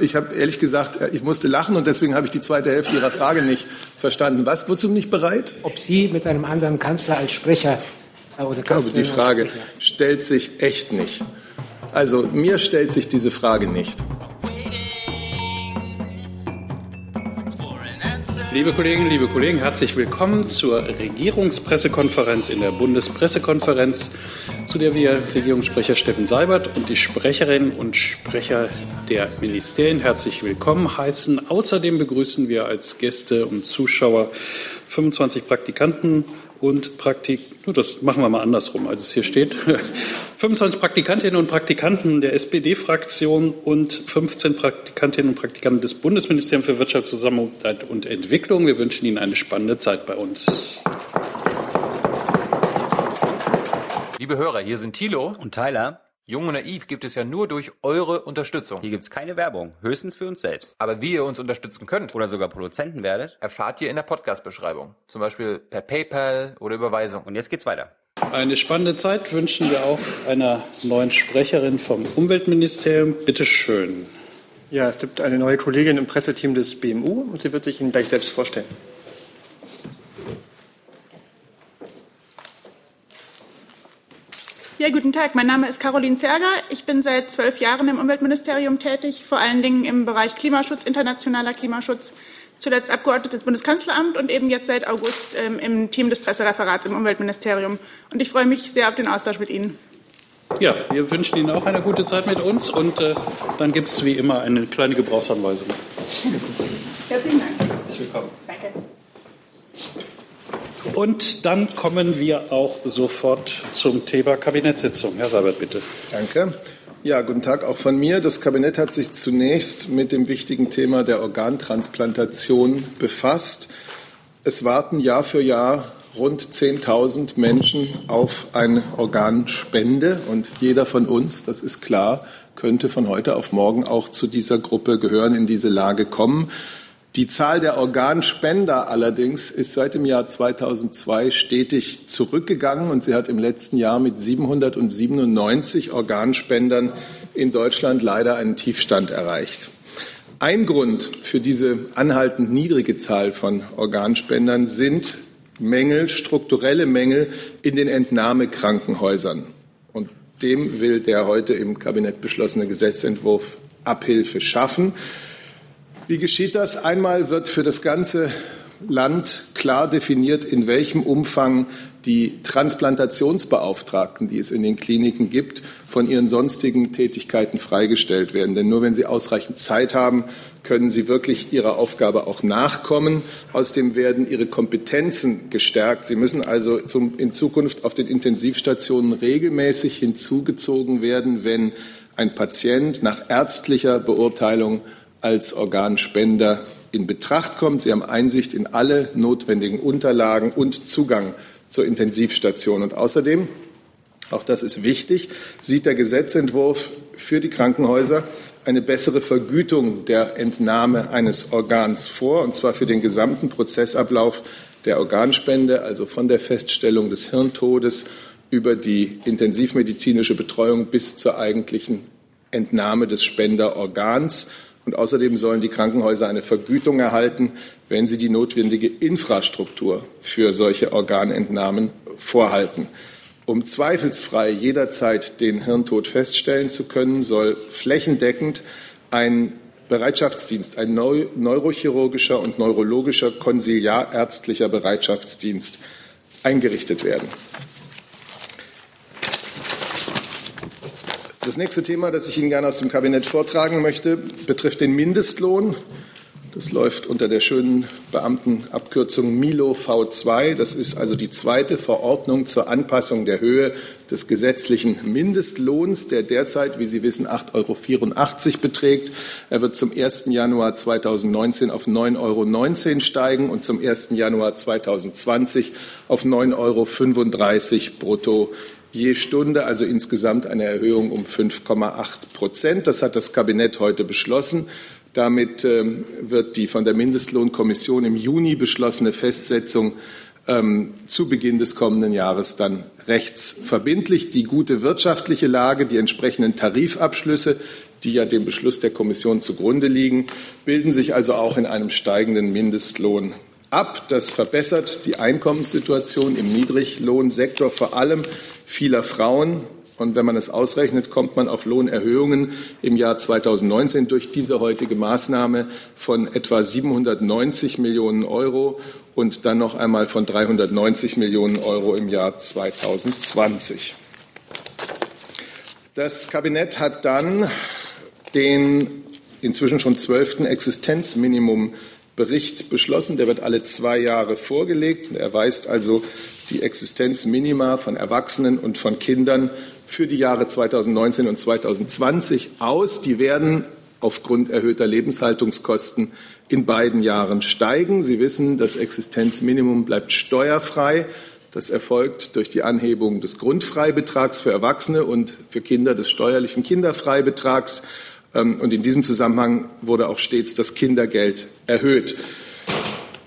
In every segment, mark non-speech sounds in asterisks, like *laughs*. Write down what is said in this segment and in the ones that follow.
ich habe ehrlich gesagt, ich musste lachen und deswegen habe ich die zweite Hälfte Ihrer Frage nicht verstanden. Was? Wozu nicht bereit? Ob Sie mit einem anderen Kanzler als Sprecher äh, oder Kanzlerin Also die Frage stellt sich echt nicht. Also mir stellt sich diese Frage nicht. Liebe Kolleginnen, liebe Kollegen, herzlich willkommen zur Regierungspressekonferenz in der Bundespressekonferenz, zu der wir Regierungssprecher Steffen Seibert und die Sprecherinnen und Sprecher der Ministerien herzlich willkommen heißen. Außerdem begrüßen wir als Gäste und Zuschauer 25 Praktikanten und Praktik, das machen wir mal andersrum, als es hier steht. *laughs* 25 Praktikantinnen und Praktikanten der SPD-Fraktion und 15 Praktikantinnen und Praktikanten des Bundesministeriums für Wirtschaft, Zusammenarbeit und Entwicklung. Wir wünschen Ihnen eine spannende Zeit bei uns. Liebe Hörer, hier sind Thilo und Tyler. Jung und Naiv gibt es ja nur durch eure Unterstützung. Hier gibt es keine Werbung, höchstens für uns selbst. Aber wie ihr uns unterstützen könnt oder sogar Produzenten werdet, erfahrt ihr in der Podcast-Beschreibung. Zum Beispiel per PayPal oder Überweisung. Und jetzt geht's weiter. Eine spannende Zeit wünschen wir auch einer neuen Sprecherin vom Umweltministerium. Bitte schön. Ja, es gibt eine neue Kollegin im Presseteam des BMU und sie wird sich Ihnen gleich selbst vorstellen. Ja, guten Tag. Mein Name ist Caroline Zerger. Ich bin seit zwölf Jahren im Umweltministerium tätig, vor allen Dingen im Bereich Klimaschutz, internationaler Klimaschutz, zuletzt Abgeordnete des Bundeskanzleramt und eben jetzt seit August ähm, im Team des Pressereferats im Umweltministerium. Und ich freue mich sehr auf den Austausch mit Ihnen. Ja, wir wünschen Ihnen auch eine gute Zeit mit uns und äh, dann gibt es wie immer eine kleine Gebrauchsanweisung. Herzlichen Dank. Herzlich willkommen. Und dann kommen wir auch sofort zum Thema Kabinettssitzung. Herr Seibert, bitte. Danke. Ja, guten Tag auch von mir. Das Kabinett hat sich zunächst mit dem wichtigen Thema der Organtransplantation befasst. Es warten Jahr für Jahr rund 10.000 Menschen auf eine Organspende und jeder von uns, das ist klar, könnte von heute auf morgen auch zu dieser Gruppe gehören, in diese Lage kommen. Die Zahl der Organspender allerdings ist seit dem Jahr 2002 stetig zurückgegangen und sie hat im letzten Jahr mit 797 Organspendern in Deutschland leider einen Tiefstand erreicht. Ein Grund für diese anhaltend niedrige Zahl von Organspendern sind Mängel, strukturelle Mängel in den Entnahmekrankenhäusern. Und dem will der heute im Kabinett beschlossene Gesetzentwurf Abhilfe schaffen. Wie geschieht das? Einmal wird für das ganze Land klar definiert, in welchem Umfang die Transplantationsbeauftragten, die es in den Kliniken gibt, von ihren sonstigen Tätigkeiten freigestellt werden. Denn nur wenn sie ausreichend Zeit haben, können sie wirklich ihrer Aufgabe auch nachkommen. Außerdem werden ihre Kompetenzen gestärkt. Sie müssen also zum, in Zukunft auf den Intensivstationen regelmäßig hinzugezogen werden, wenn ein Patient nach ärztlicher Beurteilung als Organspender in Betracht kommt. Sie haben Einsicht in alle notwendigen Unterlagen und Zugang zur Intensivstation. Und außerdem, auch das ist wichtig, sieht der Gesetzentwurf für die Krankenhäuser eine bessere Vergütung der Entnahme eines Organs vor, und zwar für den gesamten Prozessablauf der Organspende, also von der Feststellung des Hirntodes über die intensivmedizinische Betreuung bis zur eigentlichen Entnahme des Spenderorgans. Und außerdem sollen die Krankenhäuser eine Vergütung erhalten, wenn sie die notwendige Infrastruktur für solche Organentnahmen vorhalten. Um zweifelsfrei jederzeit den Hirntod feststellen zu können, soll flächendeckend ein Bereitschaftsdienst, ein neurochirurgischer und neurologischer konsiliarärztlicher Bereitschaftsdienst eingerichtet werden. Das nächste Thema, das ich Ihnen gerne aus dem Kabinett vortragen möchte, betrifft den Mindestlohn. Das läuft unter der schönen Beamtenabkürzung Milo V2. Das ist also die zweite Verordnung zur Anpassung der Höhe des gesetzlichen Mindestlohns, der derzeit, wie Sie wissen, 8,84 Euro beträgt. Er wird zum 1. Januar 2019 auf 9,19 Euro steigen und zum 1. Januar 2020 auf 9,35 Euro brutto je Stunde, also insgesamt eine Erhöhung um 5,8 Prozent. Das hat das Kabinett heute beschlossen. Damit ähm, wird die von der Mindestlohnkommission im Juni beschlossene Festsetzung ähm, zu Beginn des kommenden Jahres dann rechtsverbindlich. Die gute wirtschaftliche Lage, die entsprechenden Tarifabschlüsse, die ja dem Beschluss der Kommission zugrunde liegen, bilden sich also auch in einem steigenden Mindestlohn ab. Das verbessert die Einkommenssituation im Niedriglohnsektor, vor allem vieler Frauen. Und wenn man es ausrechnet, kommt man auf Lohnerhöhungen im Jahr 2019 durch diese heutige Maßnahme von etwa 790 Millionen Euro und dann noch einmal von 390 Millionen Euro im Jahr 2020. Das Kabinett hat dann den inzwischen schon zwölften Existenzminimumbericht beschlossen. Der wird alle zwei Jahre vorgelegt. Er weist also die Existenzminima von Erwachsenen und von Kindern für die Jahre 2019 und 2020 aus. Die werden aufgrund erhöhter Lebenshaltungskosten in beiden Jahren steigen. Sie wissen, das Existenzminimum bleibt steuerfrei. Das erfolgt durch die Anhebung des Grundfreibetrags für Erwachsene und für Kinder des steuerlichen Kinderfreibetrags. Ähm, und in diesem Zusammenhang wurde auch stets das Kindergeld erhöht.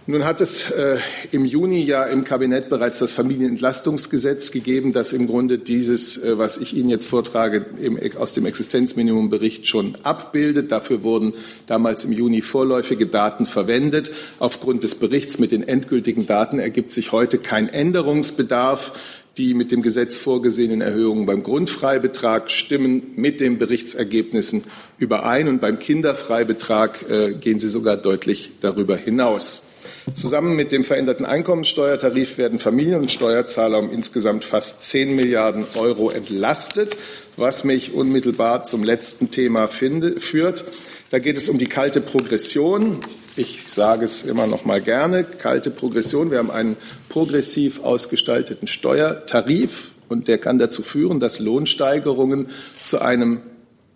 Nun hat es äh, im Juni ja im Kabinett bereits das Familienentlastungsgesetz gegeben, das im Grunde dieses, äh, was ich Ihnen jetzt vortrage, aus dem Existenzminimumbericht schon abbildet. Dafür wurden damals im Juni vorläufige Daten verwendet. Aufgrund des Berichts mit den endgültigen Daten ergibt sich heute kein Änderungsbedarf. Die mit dem Gesetz vorgesehenen Erhöhungen beim Grundfreibetrag stimmen mit den Berichtsergebnissen überein und beim Kinderfreibetrag äh, gehen sie sogar deutlich darüber hinaus. Zusammen mit dem veränderten Einkommensteuertarif werden Familien und Steuerzahler um insgesamt fast 10 Milliarden Euro entlastet, was mich unmittelbar zum letzten Thema finde, führt. Da geht es um die kalte Progression. Ich sage es immer noch mal gerne, kalte Progression. Wir haben einen progressiv ausgestalteten Steuertarif und der kann dazu führen, dass Lohnsteigerungen zu einem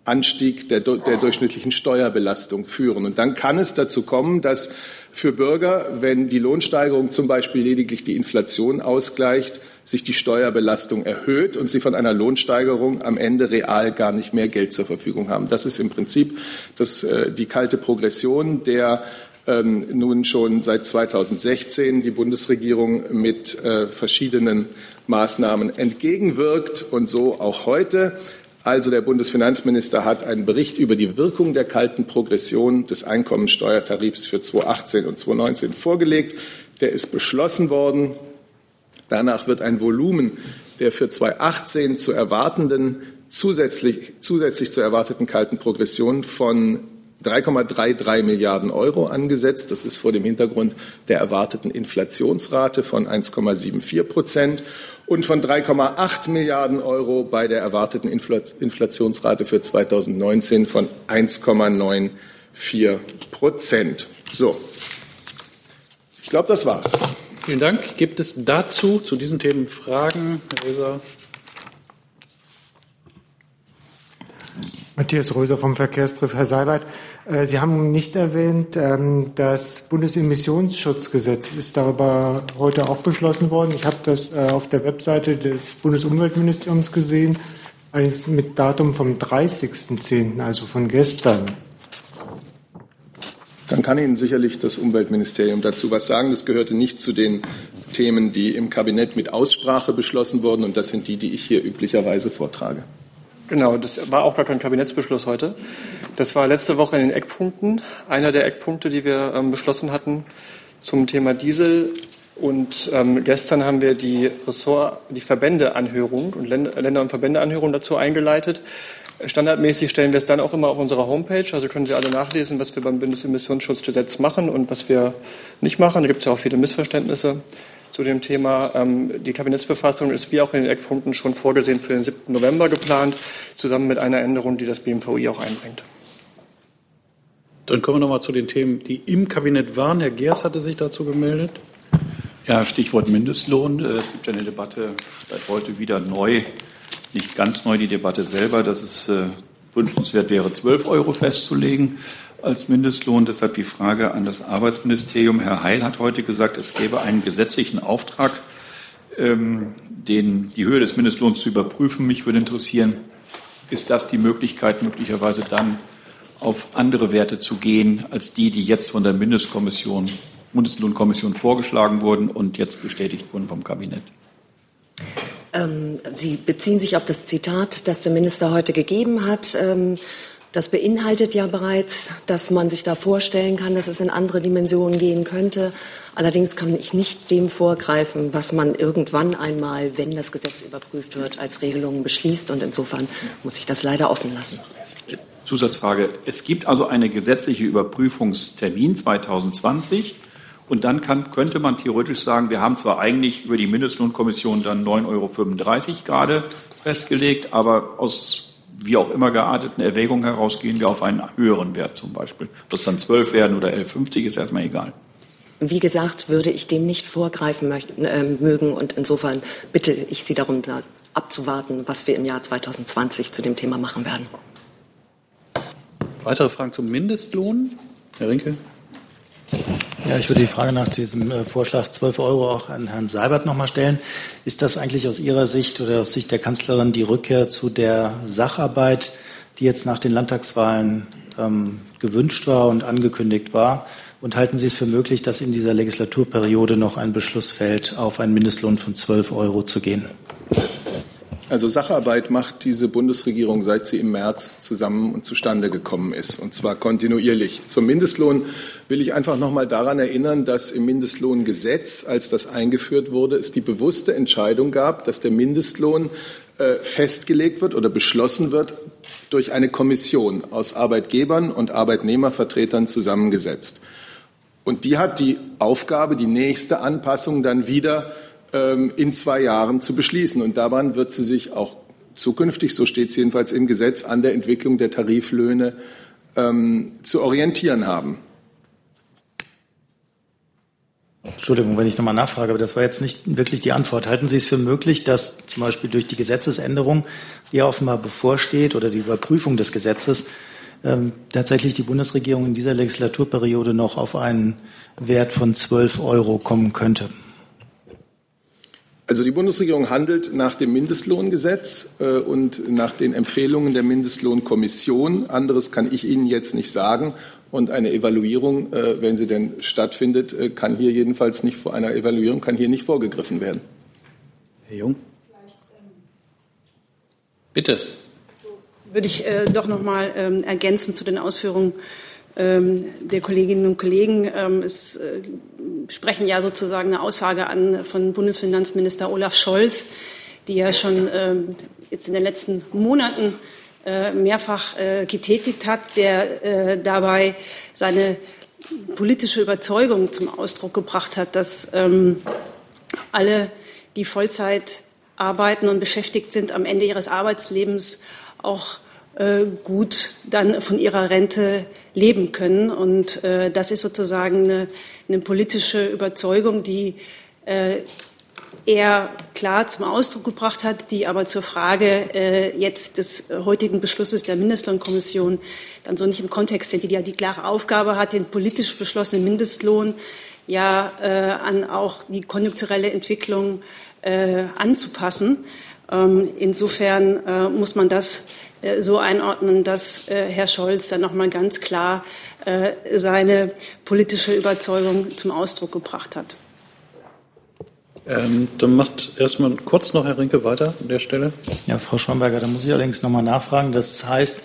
Anstieg der, der, durchschnittlichen Steuerbelastung führen. Und dann kann es dazu kommen, dass für Bürger, wenn die Lohnsteigerung zum Beispiel lediglich die Inflation ausgleicht, sich die Steuerbelastung erhöht und sie von einer Lohnsteigerung am Ende real gar nicht mehr Geld zur Verfügung haben. Das ist im Prinzip das, äh, die kalte Progression, der ähm, nun schon seit 2016 die Bundesregierung mit äh, verschiedenen Maßnahmen entgegenwirkt und so auch heute. Also der Bundesfinanzminister hat einen Bericht über die Wirkung der kalten Progression des Einkommensteuertarifs für 2018 und 2019 vorgelegt. Der ist beschlossen worden. Danach wird ein Volumen der für 2018 zu erwartenden zusätzlich, zusätzlich zu erwarteten kalten Progression von 3,33 Milliarden Euro angesetzt. Das ist vor dem Hintergrund der erwarteten Inflationsrate von 1,74 Prozent und von 3,8 Milliarden Euro bei der erwarteten Inflationsrate für 2019 von 1,94 Prozent. So, ich glaube, das war's. Vielen Dank. Gibt es dazu, zu diesen Themen Fragen? Herr Röser? Matthias Röser vom Verkehrsbrief. Herr Seibert, äh, Sie haben nicht erwähnt, ähm, das Bundesemissionsschutzgesetz ist darüber heute auch beschlossen worden. Ich habe das äh, auf der Webseite des Bundesumweltministeriums gesehen, mit Datum vom 30.10., also von gestern. Dann kann Ihnen sicherlich das Umweltministerium dazu was sagen. Das gehörte nicht zu den Themen, die im Kabinett mit Aussprache beschlossen wurden, und das sind die, die ich hier üblicherweise vortrage. Genau, das war auch gar kein Kabinettsbeschluss heute. Das war letzte Woche in den Eckpunkten. Einer der Eckpunkte, die wir ähm, beschlossen hatten zum Thema Diesel. Und ähm, gestern haben wir die Ressort, die Verbändeanhörung und Länder- und Verbändeanhörung dazu eingeleitet. Standardmäßig stellen wir es dann auch immer auf unserer Homepage. Also können Sie alle nachlesen, was wir beim Bundesemissionsschutzgesetz machen und was wir nicht machen. Da gibt es ja auch viele Missverständnisse zu dem Thema. Ähm, die Kabinettsbefassung ist wie auch in den Eckpunkten schon vorgesehen für den 7. November geplant, zusammen mit einer Änderung, die das BMVI auch einbringt. Dann kommen wir noch mal zu den Themen, die im Kabinett waren. Herr Geers hatte sich dazu gemeldet. Ja, Stichwort Mindestlohn. Äh, es gibt ja eine Debatte seit heute wieder neu, nicht ganz neu die Debatte selber, dass es äh, wünschenswert wäre, 12 Euro festzulegen als Mindestlohn. Deshalb die Frage an das Arbeitsministerium. Herr Heil hat heute gesagt, es gäbe einen gesetzlichen Auftrag, ähm, den, die Höhe des Mindestlohns zu überprüfen. Mich würde interessieren, ist das die Möglichkeit, möglicherweise dann auf andere Werte zu gehen, als die, die jetzt von der Mindestkommission, Bundeslohnkommission vorgeschlagen wurden und jetzt bestätigt wurden vom Kabinett? Ähm, Sie beziehen sich auf das Zitat, das der Minister heute gegeben hat. Ähm, Das beinhaltet ja bereits, dass man sich da vorstellen kann, dass es in andere Dimensionen gehen könnte. Allerdings kann ich nicht dem vorgreifen, was man irgendwann einmal, wenn das Gesetz überprüft wird, als Regelungen beschließt. Und insofern muss ich das leider offen lassen. Zusatzfrage. Es gibt also eine gesetzliche Überprüfungstermin 2020. Und dann kann, könnte man theoretisch sagen, wir haben zwar eigentlich über die Mindestlohnkommission dann 9,35 Euro gerade festgelegt, aber aus wie auch immer gearteten Erwägungen heraus gehen wir auf einen höheren Wert zum Beispiel. Ob das dann 12 werden oder 11,50 ist erstmal egal. Wie gesagt, würde ich dem nicht vorgreifen möchten, äh, mögen und insofern bitte ich Sie darum, da abzuwarten, was wir im Jahr 2020 zu dem Thema machen werden. Weitere Fragen zum Mindestlohn? Herr Rinke. Ja, ich würde die Frage nach diesem äh, Vorschlag 12 Euro auch an Herrn Seibert noch mal stellen. Ist das eigentlich aus Ihrer Sicht oder aus Sicht der Kanzlerin die Rückkehr zu der Sacharbeit, die jetzt nach den Landtagswahlen ähm, gewünscht war und angekündigt war? Und halten Sie es für möglich, dass in dieser Legislaturperiode noch ein Beschluss fällt, auf einen Mindestlohn von 12 Euro zu gehen? Also Sacharbeit macht diese Bundesregierung, seit sie im März zusammen und zustande gekommen ist, und zwar kontinuierlich. Zum Mindestlohn will ich einfach noch mal daran erinnern, dass im Mindestlohngesetz, als das eingeführt wurde, es die bewusste Entscheidung gab, dass der Mindestlohn äh, festgelegt wird oder beschlossen wird durch eine Kommission aus Arbeitgebern und Arbeitnehmervertretern zusammengesetzt. Und die hat die Aufgabe, die nächste Anpassung dann wieder in zwei Jahren zu beschließen. Und daran wird sie sich auch zukünftig, so steht es jedenfalls im Gesetz, an der Entwicklung der Tariflöhne ähm, zu orientieren haben. Entschuldigung, wenn ich nochmal nachfrage, aber das war jetzt nicht wirklich die Antwort. Halten Sie es für möglich, dass zum Beispiel durch die Gesetzesänderung, die ja offenbar bevorsteht, oder die Überprüfung des Gesetzes, ähm, tatsächlich die Bundesregierung in dieser Legislaturperiode noch auf einen Wert von 12 Euro kommen könnte? Also die Bundesregierung handelt nach dem Mindestlohngesetz äh, und nach den Empfehlungen der Mindestlohnkommission. Anderes kann ich Ihnen jetzt nicht sagen. Und eine Evaluierung, äh, wenn sie denn stattfindet, äh, kann hier jedenfalls nicht vor einer Evaluierung kann hier nicht vorgegriffen werden. Herr Jung. Bitte. Würde ich äh, doch noch mal ähm, ergänzen zu den Ausführungen der Kolleginnen und Kollegen. Ähm, es äh, sprechen ja sozusagen eine Aussage an von Bundesfinanzminister Olaf Scholz, die ja schon ähm, jetzt in den letzten Monaten äh, mehrfach äh, getätigt hat, der dabei seine politische Überzeugung zum Ausdruck gebracht hat, dass alle, die Vollzeit arbeiten und beschäftigt sind, am Ende ihres Arbeitslebens auch gut dann von ihrer Rente leben können. Und äh, das ist sozusagen eine, eine politische Überzeugung, die äh, er klar zum Ausdruck gebracht hat, die aber zur Frage äh, jetzt des heutigen Beschlusses der Mindestlohnkommission dann so nicht im Kontext steht, die ja die klare Aufgabe hat, den politisch beschlossenen Mindestlohn ja äh, an auch die konjunkturelle Entwicklung äh, anzupassen. Ähm, insofern äh, muss man das äh, so einordnen, dass äh, Herr Scholz dann nochmal ganz klar äh, seine politische Überzeugung zum Ausdruck gebracht hat. Ähm, dann macht erstmal kurz noch Herr Rinke weiter an der Stelle. Ja, Frau Schwamberger, da muss ich allerdings nochmal nachfragen. Das heißt,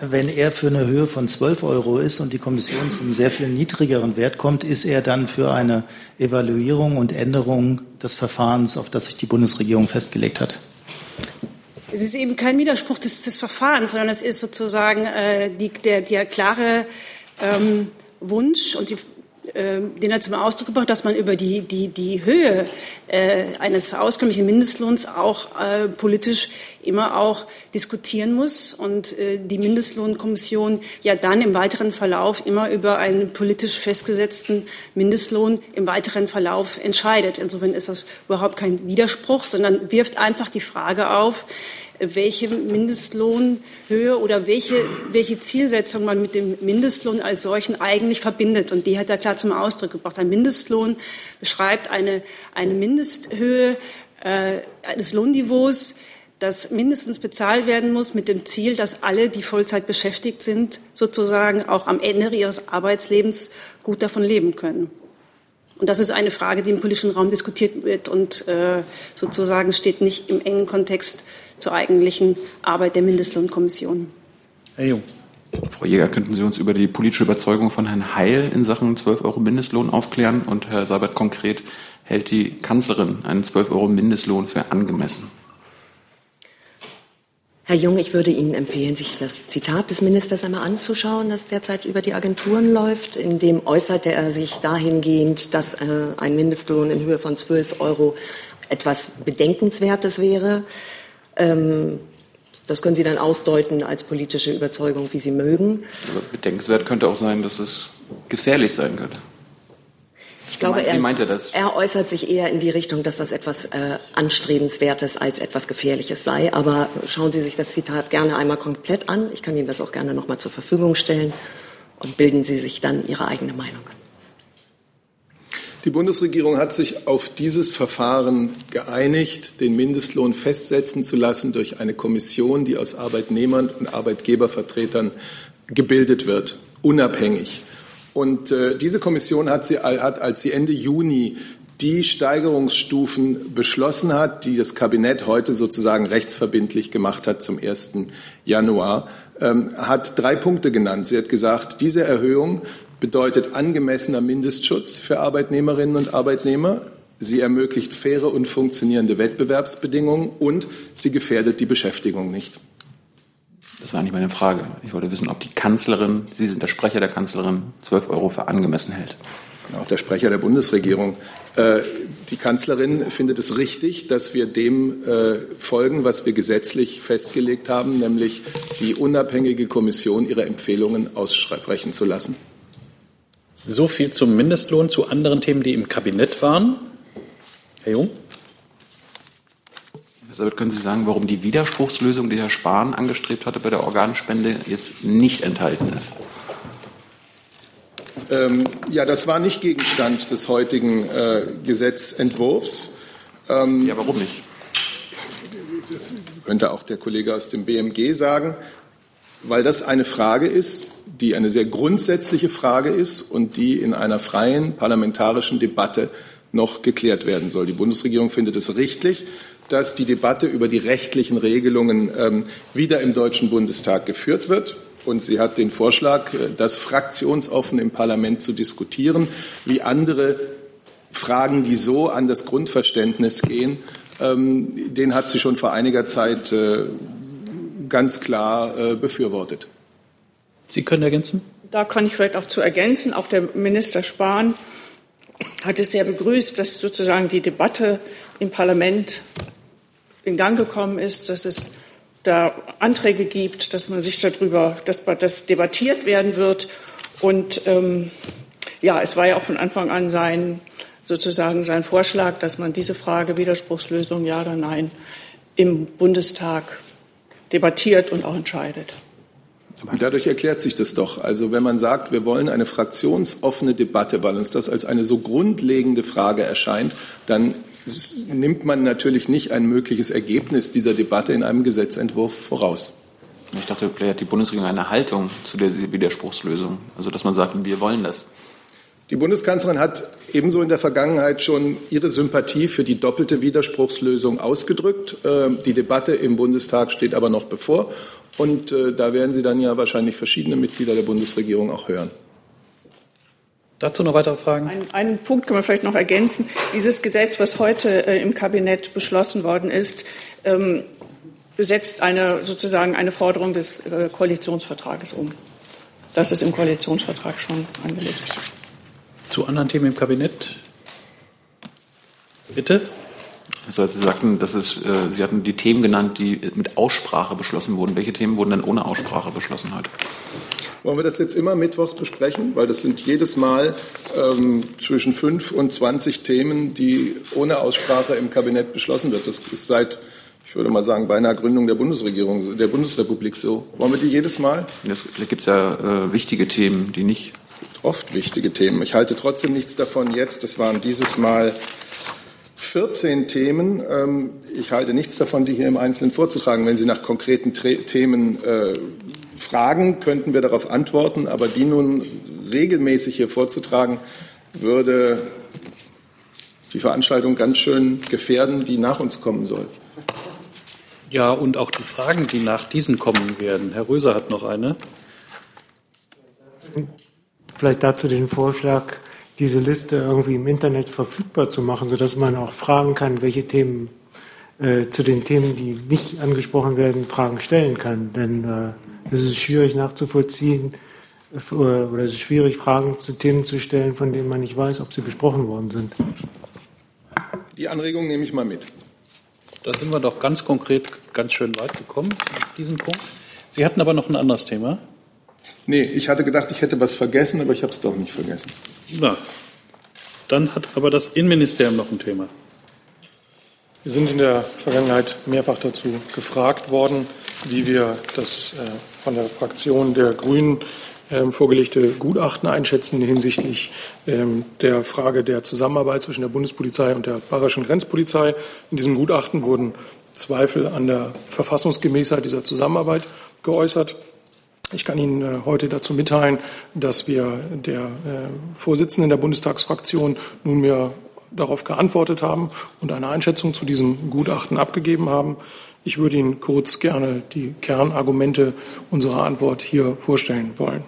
wenn er für eine Höhe von 12 Euro ist und die Kommission zu einem sehr viel niedrigeren Wert kommt, ist er dann für eine Evaluierung und Änderung des Verfahrens, auf das sich die Bundesregierung festgelegt hat? Es ist eben kein Widerspruch des, des Verfahrens, sondern es ist sozusagen äh, die, der, der klare ähm, Wunsch und die äh, den er zum Ausdruck gebracht, dass man über die, die, die Höhe äh, eines auskömmlichen Mindestlohns auch äh, politisch immer auch diskutieren muss und äh, die Mindestlohnkommission ja dann im weiteren Verlauf immer über einen politisch festgesetzten Mindestlohn im weiteren Verlauf entscheidet. Insofern ist das überhaupt kein Widerspruch, sondern wirft einfach die Frage auf, welche Mindestlohnhöhe oder welche, welche Zielsetzung man mit dem Mindestlohn als solchen eigentlich verbindet. Und die hat er klar zum Ausdruck gebracht. Ein Mindestlohn beschreibt eine, eine Mindesthöhe äh, eines Lohnniveaus, das mindestens bezahlt werden muss mit dem Ziel, dass alle, die Vollzeit beschäftigt sind, sozusagen auch am Ende ihres Arbeitslebens gut davon leben können. Und das ist eine Frage, die im politischen Raum diskutiert wird und äh, sozusagen steht nicht im engen Kontext zur eigentlichen Arbeit der Mindestlohnkommission. Herr Jung. Frau Jäger, könnten Sie uns über die politische Überzeugung von Herrn Heil in Sachen 12 Euro Mindestlohn aufklären? Und Herr Seibert konkret, hält die Kanzlerin einen 12 Euro Mindestlohn für angemessen? Herr Jung, ich würde Ihnen empfehlen, sich das Zitat des Ministers einmal anzuschauen, das derzeit über die Agenturen läuft. In dem äußerte er sich dahingehend, dass äh, ein Mindestlohn in Höhe von 12 Euro etwas Bedenkenswertes wäre. Ähm, das können Sie dann ausdeuten als politische Überzeugung, wie Sie mögen. Aber bedenkenswert könnte auch sein, dass es gefährlich sein könnte. Ich glaube, Wie meint er das? er äußert sich eher in die Richtung, dass das etwas äh, Anstrebenswertes als etwas Gefährliches sei. Aber schauen Sie sich das Zitat gerne einmal komplett an. Ich kann Ihnen das auch gerne noch mal zur Verfügung stellen und bilden Sie sich dann Ihre eigene Meinung. Die Bundesregierung hat sich auf dieses Verfahren geeinigt, den Mindestlohn festsetzen zu lassen durch eine Kommission, die aus Arbeitnehmern und Arbeitgebervertretern gebildet wird, unabhängig. Und äh, diese Kommission hat, sie, hat, als sie Ende Juni die Steigerungsstufen beschlossen hat, die das Kabinett heute sozusagen rechtsverbindlich gemacht hat zum 1. Januar, ähm, hat drei Punkte genannt. Sie hat gesagt, diese Erhöhung bedeutet angemessener Mindestschutz für Arbeitnehmerinnen und Arbeitnehmer. Sie ermöglicht faire und funktionierende Wettbewerbsbedingungen und sie gefährdet die Beschäftigung nicht. Das war nicht meine Frage. Ich wollte wissen, ob die Kanzlerin, Sie sind der Sprecher der Kanzlerin, 12 Euro für angemessen hält. Auch der Sprecher der Bundesregierung. Äh, die Kanzlerin findet es richtig, dass wir dem äh, folgen, was wir gesetzlich festgelegt haben, nämlich die unabhängige Kommission ihre Empfehlungen aussprechen zu lassen. So viel zum Mindestlohn, zu anderen Themen, die im Kabinett waren. Herr Jung? Deshalb können Sie sagen, warum die Widerspruchslösung, die Herr Spahn angestrebt hatte bei der Organspende, jetzt nicht enthalten ist? Ähm, ja, das war nicht Gegenstand des heutigen äh, Gesetzentwurfs. Ähm, ja, warum nicht? Das könnte auch der Kollege aus dem BMG sagen, weil das eine Frage ist, die eine sehr grundsätzliche Frage ist und die in einer freien parlamentarischen Debatte noch geklärt werden soll. Die Bundesregierung findet es richtig, dass die Debatte über die rechtlichen Regelungen ähm, wieder im Deutschen Bundestag geführt wird. Und sie hat den Vorschlag, äh, das fraktionsoffen im Parlament zu diskutieren, wie andere Fragen, die so an das Grundverständnis gehen, ähm, den hat sie schon vor einiger Zeit äh, ganz klar äh, befürwortet. Sie können ergänzen? Da kann ich vielleicht auch zu ergänzen. Auch der Minister Spahn hat es sehr begrüßt, dass sozusagen die Debatte im Parlament in Gang gekommen ist, dass es da Anträge gibt, dass man sich darüber, dass das debattiert werden wird. Und ähm, ja, es war ja auch von Anfang an sein sozusagen sein Vorschlag, dass man diese Frage Widerspruchslösung ja oder nein im Bundestag debattiert und auch entscheidet. Und dadurch erklärt sich das doch. Also wenn man sagt, wir wollen eine fraktionsoffene Debatte, weil uns das als eine so grundlegende Frage erscheint, dann nimmt man natürlich nicht ein mögliches Ergebnis dieser Debatte in einem Gesetzentwurf voraus. Ich dachte, vielleicht hat die Bundesregierung eine Haltung zu der Widerspruchslösung. Also dass man sagt, wir wollen das. Die Bundeskanzlerin hat ebenso in der Vergangenheit schon ihre Sympathie für die doppelte Widerspruchslösung ausgedrückt. Ähm, die Debatte im Bundestag steht aber noch bevor. Und äh, da werden Sie dann ja wahrscheinlich verschiedene Mitglieder der Bundesregierung auch hören. Dazu noch weitere Fragen? Ein, einen Punkt können wir vielleicht noch ergänzen. Dieses Gesetz, was heute äh, im Kabinett beschlossen worden ist, ähm, setzt eine, sozusagen eine Forderung des äh, Koalitionsvertrages um. Das ist im Koalitionsvertrag schon angelegt. Zu anderen Themen im Kabinett? Bitte? Also Sie sagten, dass es, äh, Sie hatten die Themen genannt, die mit Aussprache beschlossen wurden. Welche Themen wurden denn ohne Aussprache beschlossen heute? Wollen wir das jetzt immer mittwochs besprechen? Weil das sind jedes Mal ähm, zwischen fünf und zwanzig Themen, die ohne Aussprache im Kabinett beschlossen wird. Das ist seit, ich würde mal sagen, beinahe Gründung der Bundesregierung, der Bundesrepublik so. Wollen wir die jedes Mal? Vielleicht gibt es ja äh, wichtige Themen, die nicht oft wichtige Themen. Ich halte trotzdem nichts davon jetzt. Das waren dieses Mal 14 Themen. Ähm, ich halte nichts davon, die hier im Einzelnen vorzutragen. Wenn Sie nach konkreten Themen äh, fragen, könnten wir darauf antworten. Aber die nun regelmäßig hier vorzutragen, würde die Veranstaltung ganz schön gefährden, die nach uns kommen soll. Ja, und auch die Fragen, die nach diesen kommen werden. Herr Röser hat noch eine. Vielleicht dazu den Vorschlag, diese Liste irgendwie im Internet verfügbar zu machen, sodass man auch fragen kann, welche Themen äh, zu den Themen, die nicht angesprochen werden, Fragen stellen kann. Denn äh, es ist schwierig nachzuvollziehen äh, oder es ist schwierig, Fragen zu Themen zu stellen, von denen man nicht weiß, ob sie besprochen worden sind. Die Anregung nehme ich mal mit. Da sind wir doch ganz konkret ganz schön weit gekommen auf diesen Punkt. Sie hatten aber noch ein anderes Thema. Nee, ich hatte gedacht, ich hätte was vergessen, aber ich habe es doch nicht vergessen. Na, dann hat aber das Innenministerium noch ein Thema. Wir sind in der Vergangenheit mehrfach dazu gefragt worden, wie wir das äh, von der Fraktion der Grünen ähm, vorgelegte Gutachten einschätzen hinsichtlich ähm, der Frage der Zusammenarbeit zwischen der Bundespolizei und der Bayerischen Grenzpolizei. In diesem Gutachten wurden Zweifel an der Verfassungsgemäßheit dieser Zusammenarbeit geäußert. Ich kann Ihnen äh, heute dazu mitteilen, dass wir der äh, Vorsitzenden der Bundestagsfraktion nunmehr darauf geantwortet haben und eine Einschätzung zu diesem Gutachten abgegeben haben. Ich würde Ihnen kurz gerne die Kernargumente unserer Antwort hier vorstellen wollen.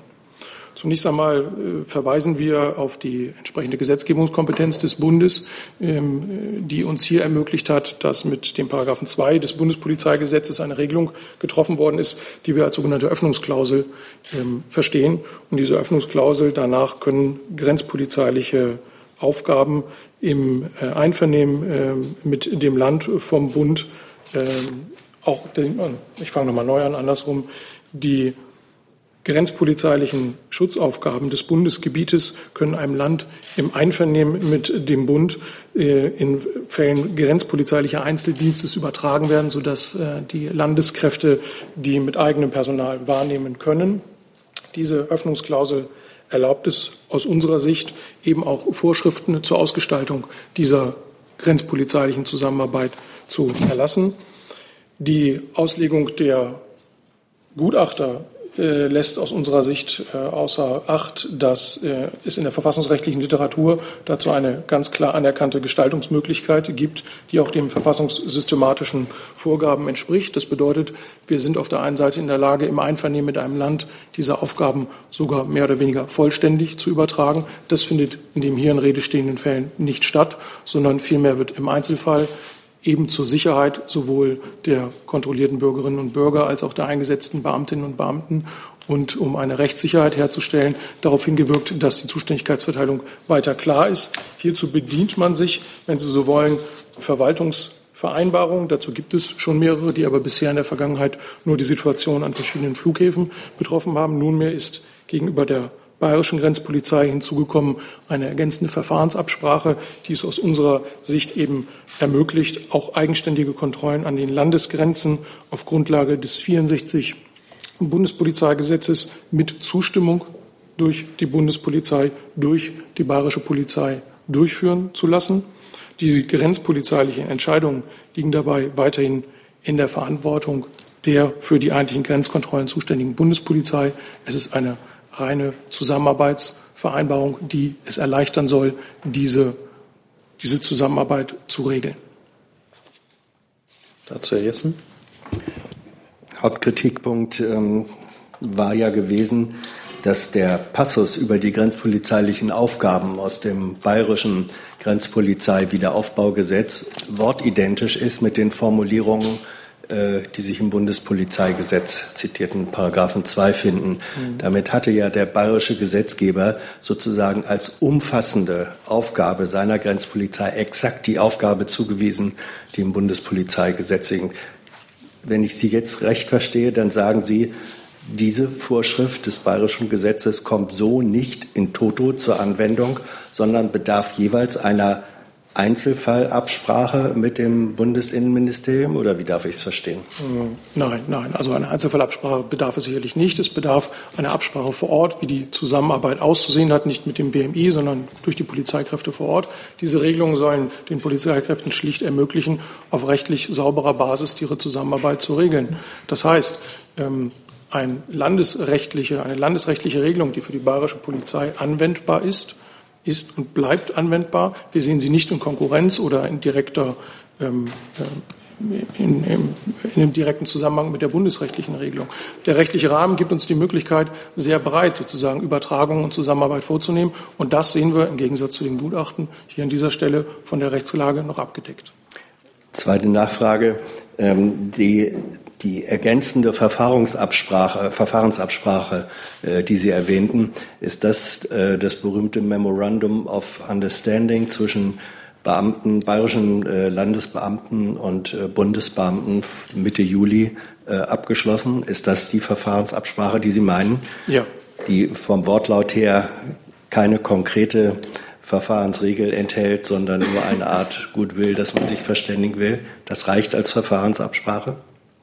Zunächst einmal äh, verweisen wir auf die entsprechende Gesetzgebungskompetenz des Bundes, ähm, die uns hier ermöglicht hat, dass mit dem Paragraphen 2 des Bundespolizeigesetzes eine Regelung getroffen worden ist, die wir als sogenannte Öffnungsklausel ähm, verstehen. Und diese Öffnungsklausel danach können grenzpolizeiliche Aufgaben im äh, Einvernehmen ähm, mit dem Land vom Bund auch, den, ich fange nochmal neu an, andersrum, die grenzpolizeilichen Schutzaufgaben des Bundesgebietes können einem Land im Einvernehmen mit dem Bund äh, in Fällen grenzpolizeilicher Einzeldienstes übertragen werden, sodass äh, die Landeskräfte die mit eigenem Personal wahrnehmen können. Diese Öffnungsklausel erlaubt es aus unserer Sicht eben auch Vorschriften zur Ausgestaltung dieser grenzpolizeilichen Zusammenarbeit zu erlassen. Die Auslegung der Gutachter äh, lässt aus unserer Sicht äh, außer Acht, dass äh, es in der verfassungsrechtlichen Literatur dazu eine ganz klar anerkannte Gestaltungsmöglichkeit gibt, die auch den verfassungssystematischen Vorgaben entspricht. Das bedeutet, wir sind auf der einen Seite in der Lage, im Einvernehmen mit einem Land diese Aufgaben sogar mehr oder weniger vollständig zu übertragen. Das findet in den hier in Rede stehenden Fällen nicht statt, sondern vielmehr wird im Einzelfall eben zur Sicherheit sowohl der kontrollierten Bürgerinnen und Bürger als auch der eingesetzten Beamtinnen und Beamten und um eine Rechtssicherheit herzustellen, darauf hingewirkt, dass die Zuständigkeitsverteilung weiter klar ist. Hierzu bedient man sich, wenn Sie so wollen, Verwaltungsvereinbarungen. Dazu gibt es schon mehrere, die aber bisher in der Vergangenheit nur die Situation an verschiedenen Flughäfen betroffen haben. Nunmehr ist gegenüber der bayerischen Grenzpolizei hinzugekommen eine ergänzende Verfahrensabsprache, die es aus unserer Sicht eben ermöglicht, auch eigenständige Kontrollen an den Landesgrenzen auf Grundlage des 64 Bundespolizeigesetzes mit Zustimmung durch die Bundespolizei, durch die bayerische Polizei durchführen zu lassen. Die grenzpolizeilichen Entscheidungen liegen dabei weiterhin in der Verantwortung der für die eigentlichen Grenzkontrollen zuständigen Bundespolizei. Es ist eine reine Zusammenarbeitsvereinbarung, die es erleichtern soll, diese, diese Zusammenarbeit zu regeln. Dazu Herr Jessen. Hauptkritikpunkt ähm, war ja gewesen, dass der Passus über die grenzpolizeilichen Aufgaben aus dem bayerischen Grenzpolizei-Wiederaufbaugesetz wortidentisch ist mit den Formulierungen äh, die sich im Bundespolizeigesetz zitierten Paragraphen 2 finden. Mhm. Damit hatte ja der bayerische Gesetzgeber sozusagen als umfassende Aufgabe seiner Grenzpolizei exakt die Aufgabe zugewiesen, die im Bundespolizeigesetz liegt. Wenn ich Sie jetzt recht verstehe, dann sagen Sie, diese Vorschrift des bayerischen Gesetzes kommt so nicht in toto zur Anwendung, sondern bedarf jeweils einer Einzelfallabsprache mit dem Bundesinnenministerium oder wie darf ich es verstehen? Hm, nein, nein. Also eine Einzelfallabsprache bedarf es sicherlich nicht. Es bedarf einer Absprache vor Ort, wie die Zusammenarbeit auszusehen hat, nicht mit dem BMI, sondern durch die Polizeikräfte vor Ort. Diese Regelungen sollen den Polizeikräften schlicht ermöglichen, auf rechtlich sauberer Basis ihre Zusammenarbeit zu regeln. Das heißt, ähm, ein landesrechtliche, eine landesrechtliche Regelung, die für die bayerische Polizei anwendbar ist, ist und bleibt anwendbar. Wir sehen sie nicht in Konkurrenz oder in direkter ähm, äh, in, in, in dem direkten Zusammenhang mit der bundesrechtlichen Regelung. Der rechtliche Rahmen gibt uns die Möglichkeit, sehr breit sozusagen Übertragungen und Zusammenarbeit vorzunehmen. Und das sehen wir im Gegensatz zu den Gutachten hier an dieser Stelle von der Rechtslage noch abgedeckt. Zweite Nachfrage. Ähm, die, die ergänzende Verfahrensabsprache, Verfahrensabsprache, äh, die Sie erwähnten, ist das äh, das berühmte Memorandum of Understanding zwischen Beamten, bayerischen äh, Landesbeamten und äh, Bundesbeamten Mitte Juli äh, abgeschlossen. Ist das die Verfahrensabsprache, die Sie meinen? Ja. Die vom Wortlaut her keine konkrete Verfahrensregel enthält, sondern nur eine Art Goodwill, dass man sich verständigen will. Das reicht als Verfahrensabsprache?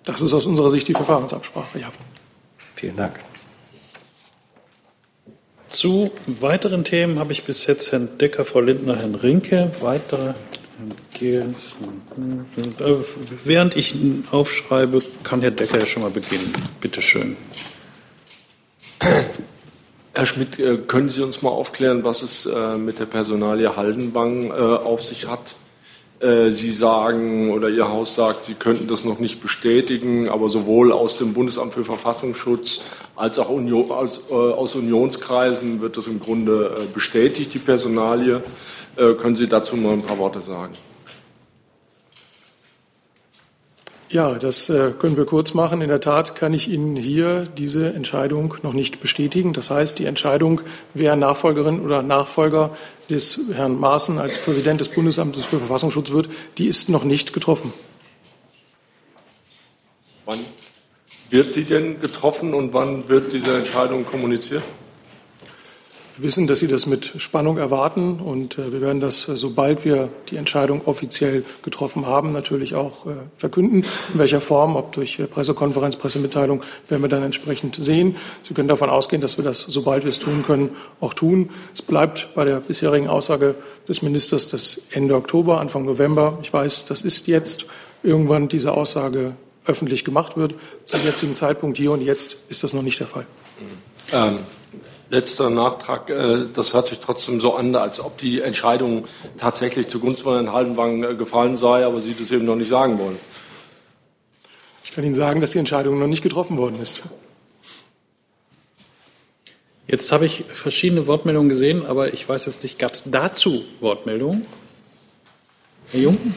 Das ist aus unserer Sicht die Verfahrensabsprache, ja. Vielen Dank. Zu weiteren Themen habe ich bis jetzt Herrn Decker, Frau Lindner, Herrn Rinke. Weitere Während ich aufschreibe, kann Herr Decker ja schon mal beginnen. Bitte schön. Herr Schmidt, äh, können Sie uns mal aufklären, was es äh, mit der Personalie Haldenwang äh, auf sich hat? Sie sagen oder Ihr Haus sagt, Sie könnten das noch nicht bestätigen, aber sowohl aus dem Bundesamt für Verfassungsschutz als auch Union, aus, aus, Unionskreisen wird das im Grunde bestätigt, die Personalie. Können Sie dazu mal ein paar Worte sagen? Ja, das äh, können wir kurz machen. In der Tat kann ich Ihnen hier diese Entscheidung noch nicht bestätigen. Das heißt, die Entscheidung, wer Nachfolgerin oder Nachfolger des Herrn Maaßen als Präsident des Bundesamtes für Verfassungsschutz wird, die ist noch nicht getroffen. Wann wird die denn getroffen und wann wird diese Entscheidung kommuniziert? Wir wissen, dass Sie das mit Spannung erwarten und äh, wir werden das, äh, sobald wir die Entscheidung offiziell getroffen haben, natürlich auch äh, verkünden. In welcher Form, ob durch Pressekonferenz, Pressemitteilung, werden wir dann entsprechend sehen. Sie können davon ausgehen, dass wir das, sobald wir es tun können, auch tun. Es bleibt bei der bisherigen Aussage des Ministers das Ende Oktober, Anfang November. Ich weiß, das ist jetzt irgendwann diese Aussage öffentlich gemacht wird. Zum jetzigen Zeitpunkt hier und jetzt ist das noch nicht der Fall. Ähm letzter Nachtrag. Äh, das hört sich trotzdem so an, als ob die Entscheidung tatsächlich zugunsten von Herrn Haldenwang äh, gefallen sei, aber Sie das eben noch nicht sagen wollen. Ich kann Ihnen sagen, dass die Entscheidung noch nicht getroffen worden ist. Jetzt habe ich verschiedene Wortmeldungen gesehen, aber ich weiß jetzt nicht, gab es dazu Wortmeldungen? Herr Jung?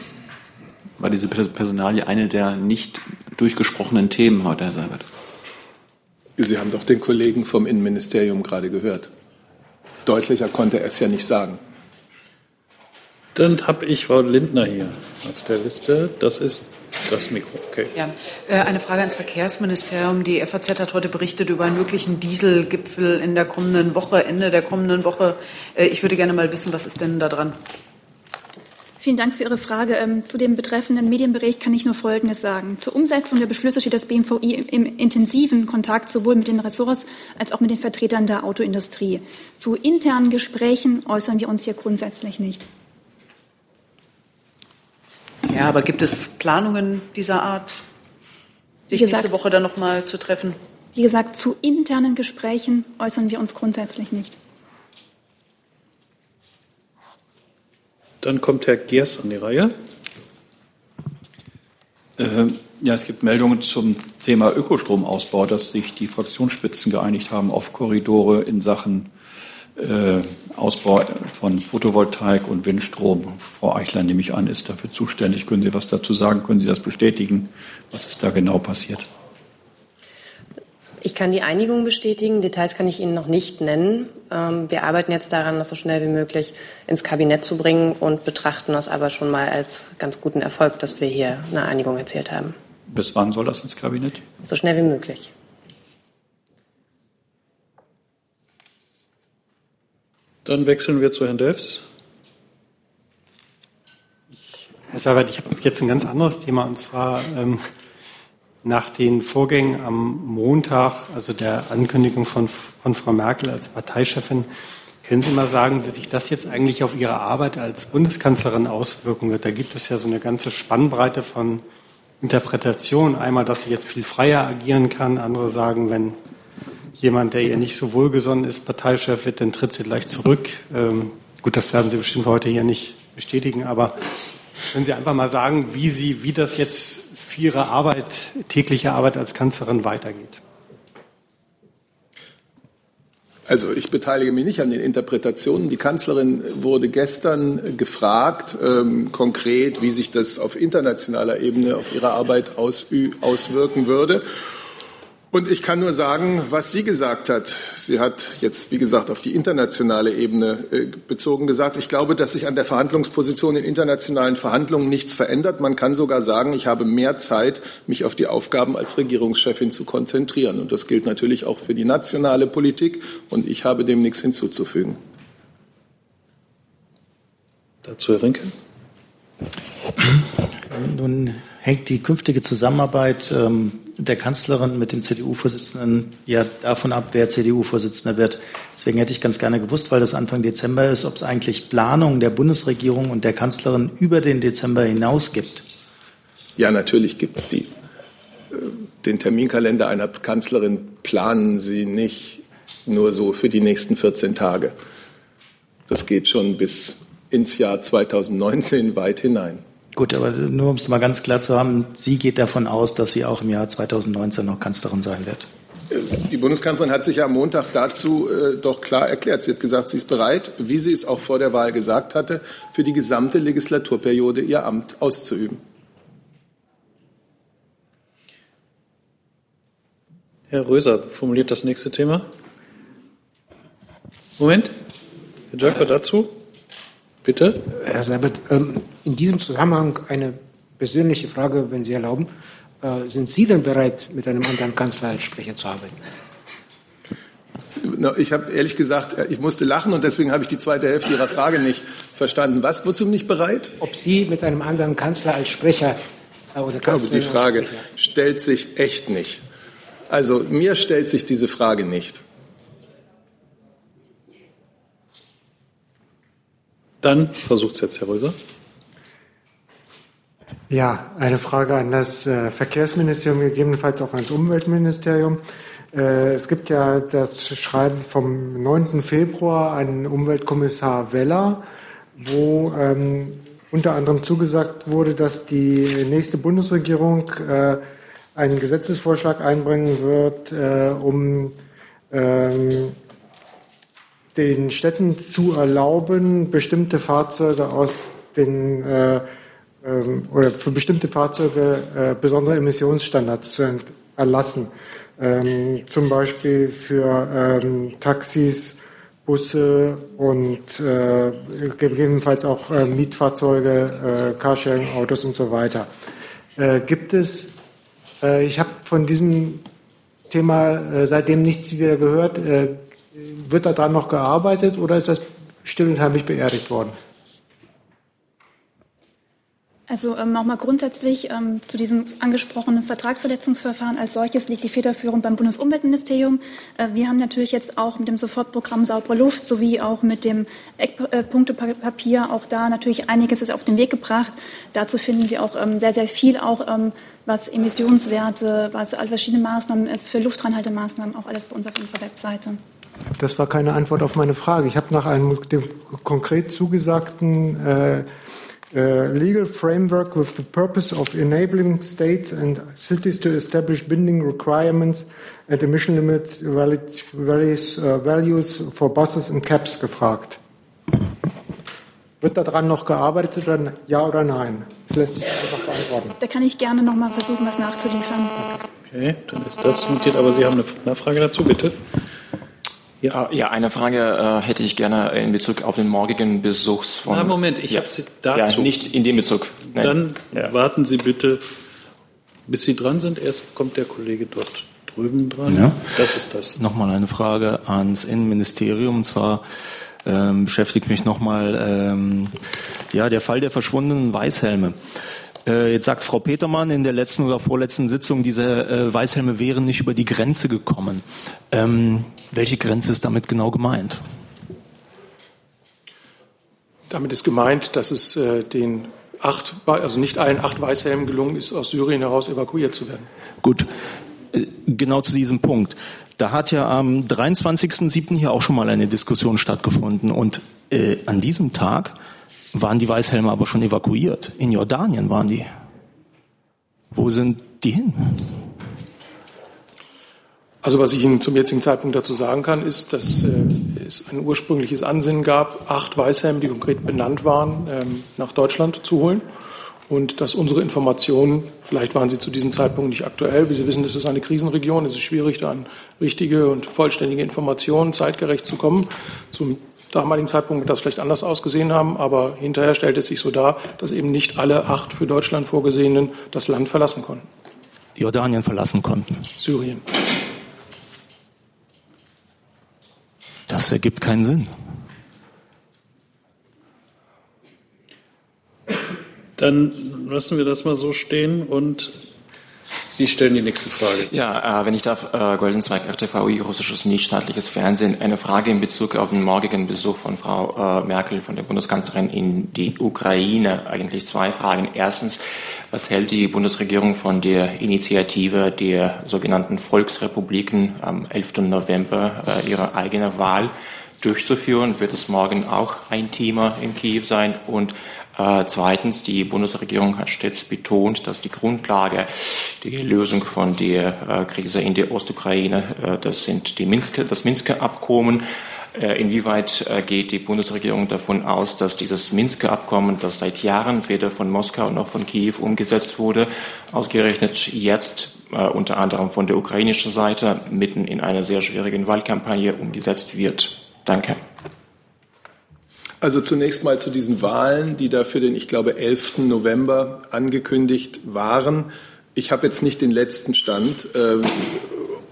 War diese Personalie eine der nicht durchgesprochenen Themen heute, Herr Seibert? Sie haben doch den Kollegen vom Innenministerium gerade gehört. Deutlicher konnte er es ja nicht sagen. Dann habe ich Frau Lindner hier auf der Liste. Das ist das Mikro. Okay. Ja, äh, eine Frage ans Verkehrsministerium. Die FAZ hat heute berichtet über einen möglichen Dieselgipfel in der kommenden Woche, Ende der kommenden Woche. Äh, ich würde gerne mal wissen, was ist denn da dran? Vielen Dank für Ihre Frage. Ähm, zu dem betreffenden Medienbericht kann ich nur Folgendes sagen. Zur Umsetzung der Beschlüsse steht das BMVI im intensiven Kontakt sowohl mit den Ressorts als auch mit den Vertretern der Autoindustrie. Zu internen Gesprächen äußern wir uns hier grundsätzlich nicht. Ja, aber gibt es Planungen dieser Art, sich gesagt, nächste Woche dann noch mal zu treffen? Wie gesagt, zu internen Gesprächen äußern wir uns grundsätzlich nicht. Dann kommt Herr Gers an die Reihe. Äh, ja, es gibt Meldungen zum Thema Ökostromausbau, dass sich die Fraktionsspitzen geeinigt haben auf Korridore in Sachen äh, Ausbau von Photovoltaik und Windstrom. Frau Eichler, nehme ich an, ist dafür zuständig. Können Sie was dazu sagen? Können Sie das bestätigen? Was ist da genau passiert? Ich kann die Einigung bestätigen. Details kann ich Ihnen noch nicht nennen. Ähm, wir arbeiten jetzt daran, das so schnell wie möglich ins Kabinett zu bringen und betrachten das aber schon mal als ganz guten Erfolg, dass wir hier eine Einigung erzielt haben. Bis wann soll das ins Kabinett? So schnell wie möglich. Dann wechseln wir zu Herrn Delfs. Herr Sabat, ich habe jetzt ein ganz anderes Thema und zwar ähm, nach den Vorgängen am Montag, also der Ankündigung von, von Frau Merkel als Parteichefin, können Sie mal sagen, wie sich das jetzt eigentlich auf Ihre Arbeit als Bundeskanzlerin auswirken wird? Da gibt es ja so eine ganze Spannbreite von Interpretationen. Einmal, dass sie jetzt viel freier agieren kann. Andere sagen, wenn jemand, der ihr nicht so wohlgesonnen ist, Parteichef wird, dann tritt sie gleich zurück. Ähm, gut, das werden Sie bestimmt heute hier nicht bestätigen, aber Können Sie einfach mal sagen, wie Sie, wie das jetzt für Ihre Arbeit, tägliche Arbeit als Kanzlerin weitergeht? Also ich beteilige mich nicht an den Interpretationen. Die Kanzlerin wurde gestern gefragt, ähm, konkret, wie sich das auf internationaler Ebene auf ihre Arbeit auswirken würde. Und ich kann nur sagen, was sie gesagt hat. Sie hat jetzt, wie gesagt, auf die internationale Ebene äh, bezogen gesagt, ich glaube, dass sich an der Verhandlungsposition in internationalen Verhandlungen nichts verändert. Man kann sogar sagen, ich habe mehr Zeit, mich auf die Aufgaben als Regierungschefin zu konzentrieren. Und das gilt natürlich auch für die nationale Politik. Und ich habe dem nichts hinzuzufügen. Dazu Herr Rinke. Nun hängt die künftige Zusammenarbeit ähm, der Kanzlerin mit dem CDU-Vorsitzenden ja davon ab, wer CDU-Vorsitzender wird. Deswegen hätte ich ganz gerne gewusst, weil das Anfang Dezember ist, ob es eigentlich Planungen der Bundesregierung und der Kanzlerin über den Dezember hinaus gibt. Ja, natürlich gibt es die. Äh, den Terminkalender einer Kanzlerin planen Sie nicht nur so für die nächsten 14 Tage. Das geht schon bis ins Jahr 2019 weit hinein. Gut, aber nur um es mal ganz klar zu haben, sie geht davon aus, dass sie auch im Jahr 2019 noch Kanzlerin sein wird. Die Bundeskanzlerin hat sich ja am Montag dazu äh, doch klar erklärt. Sie hat gesagt, sie ist bereit, wie sie es auch vor der Wahl gesagt hatte, für die gesamte Legislaturperiode ihr Amt auszuüben. Herr Röser formuliert das nächste Thema. Moment. Herr Jöcker dazu. Bitte. Herr Seibert, ähm, in diesem Zusammenhang eine persönliche Frage, wenn Sie erlauben. Äh, sind Sie denn bereit, mit einem anderen Kanzler als Sprecher zu arbeiten? Ich habe ehrlich gesagt, ich musste lachen und deswegen habe ich die zweite Hälfte Ihrer Frage nicht verstanden. Was? Wozu nicht bereit? Ob Sie mit einem anderen Kanzler als Sprecher äh, oder Kanzlerin also die Frage stellt sich echt nicht. Also mir stellt sich diese Frage nicht. Dann versucht es jetzt Herr Röser. Ja, eine Frage an das äh, Verkehrsministerium, gegebenenfalls auch ans Umweltministerium. Äh, es gibt ja das Schreiben vom 9. Februar an Umweltkommissar Weller, wo ähm, unter anderem zugesagt wurde, dass die nächste Bundesregierung äh, einen Gesetzesvorschlag einbringen wird, äh, um ähm, den Städten zu erlauben, bestimmte Fahrzeuge aus den äh, ähm, oder für bestimmte Fahrzeuge äh, besondere Emissionsstandards zu erlassen. Ähm, zum Beispiel für ähm, Taxis, Busse und äh, gegebenenfalls auch äh, Mietfahrzeuge, äh, Carsharing-Autos und so weiter. Äh, gibt es, äh, ich habe von diesem Thema äh, seitdem nichts wieder gehört. Äh, wird daran noch gearbeitet oder ist das still und heimlich beerdigt worden? Also ähm, nochmal grundsätzlich ähm, zu diesem angesprochenen Vertragsverletzungsverfahren als solches liegt die Federführung beim Bundesumweltministerium. Äh, wir haben natürlich jetzt auch mit dem Sofortprogramm Saubere Luft sowie auch mit dem Eckpunktepapier auch da natürlich einiges auf den Weg gebracht. Dazu finden Sie auch ähm, sehr, sehr viel auch ähm, was Emissionswerte, was all verschiedene Maßnahmen ist für Luftreinhaltemaßnahmen, auch alles bei uns auf unserer Webseite. Das war keine Antwort auf meine Frage. Ich habe nach einem dem konkret zugesagten äh, uh, legal framework with the purpose of enabling states and cities to establish binding requirements and emission limits values, uh, values for buses and cabs gefragt. Wird daran noch gearbeitet oder ja oder nein? Das lässt sich einfach beantworten. Da kann ich gerne noch mal versuchen, was nachzuliefern. Okay, dann ist das notiert. Aber Sie haben eine Nachfrage dazu, bitte. Ja, ja eine Frage äh, hätte ich gerne in Bezug auf den morgigen Besuch von. Na, Moment, ich ja. habe Sie dazu. Ja, nicht in dem Bezug. Nein. Dann ja. warten Sie bitte, bis Sie dran sind. Erst kommt der Kollege dort drüben dran. Ja. Das ist das. Nochmal eine Frage ans Innenministerium. Und zwar ähm, beschäftigt mich nochmal ähm, ja, der Fall der verschwundenen Weißhelme. Äh, jetzt sagt Frau Petermann in der letzten oder vorletzten Sitzung, diese äh, Weißhelme wären nicht über die Grenze gekommen. Ähm, welche Grenze ist damit genau gemeint? Damit ist gemeint, dass es äh, den acht, also nicht allen acht Weißhelmen gelungen ist, aus Syrien heraus evakuiert zu werden. Gut, äh, genau zu diesem Punkt. Da hat ja am 23.07. hier auch schon mal eine Diskussion stattgefunden und äh, an diesem Tag waren die Weißhelme aber schon evakuiert. In Jordanien waren die. Wo sind die hin? Also was ich Ihnen zum jetzigen Zeitpunkt dazu sagen kann, ist, dass äh, es ein ursprüngliches Ansinnen gab, acht Weißhelme, die konkret benannt waren, ähm, nach Deutschland zu holen. Und dass unsere Informationen, vielleicht waren sie zu diesem Zeitpunkt nicht aktuell, wie Sie wissen, das ist eine Krisenregion, es ist schwierig, da an richtige und vollständige Informationen zeitgerecht zu kommen. Zum damaligen Zeitpunkt wird das vielleicht anders ausgesehen haben, aber hinterher stellt es sich so dar, dass eben nicht alle acht für Deutschland vorgesehenen das Land verlassen konnten. Jordanien verlassen konnten. Syrien. Das ergibt keinen Sinn. Dann lassen wir das mal so stehen und Sie stellen die nächste Frage. Ja, äh, wenn ich darf, äh, Goldenzweig, RTVI, russisches nichtstaatliches Fernsehen. Eine Frage in Bezug auf den morgigen Besuch von Frau äh, Merkel, von der Bundeskanzlerin in die Ukraine. Eigentlich zwei Fragen. Erstens, was hält die Bundesregierung von der Initiative der sogenannten Volksrepubliken am 11. November, äh, ihre eigene Wahl durchzuführen? Wird es morgen auch ein Thema in Kiew sein? Und zweitens, die Bundesregierung hat stets betont, dass die Grundlage die Lösung von der äh, Krise in der Ostukraine, äh, das sind die Minsker, das Minsker Abkommen. Äh, inwieweit äh, geht die Bundesregierung davon aus, dass dieses Minsker Abkommen, das seit Jahren weder von Moskau noch von Kiew umgesetzt wurde, ausgerechnet jetzt äh, unter anderem von der ukrainischen Seite mitten in einer sehr schwierigen Wahlkampagne umgesetzt wird? Danke. Also zunächst mal zu diesen Wahlen, die da für den, ich glaube, 11. November angekündigt waren. Ich habe jetzt nicht den letzten Stand, äh,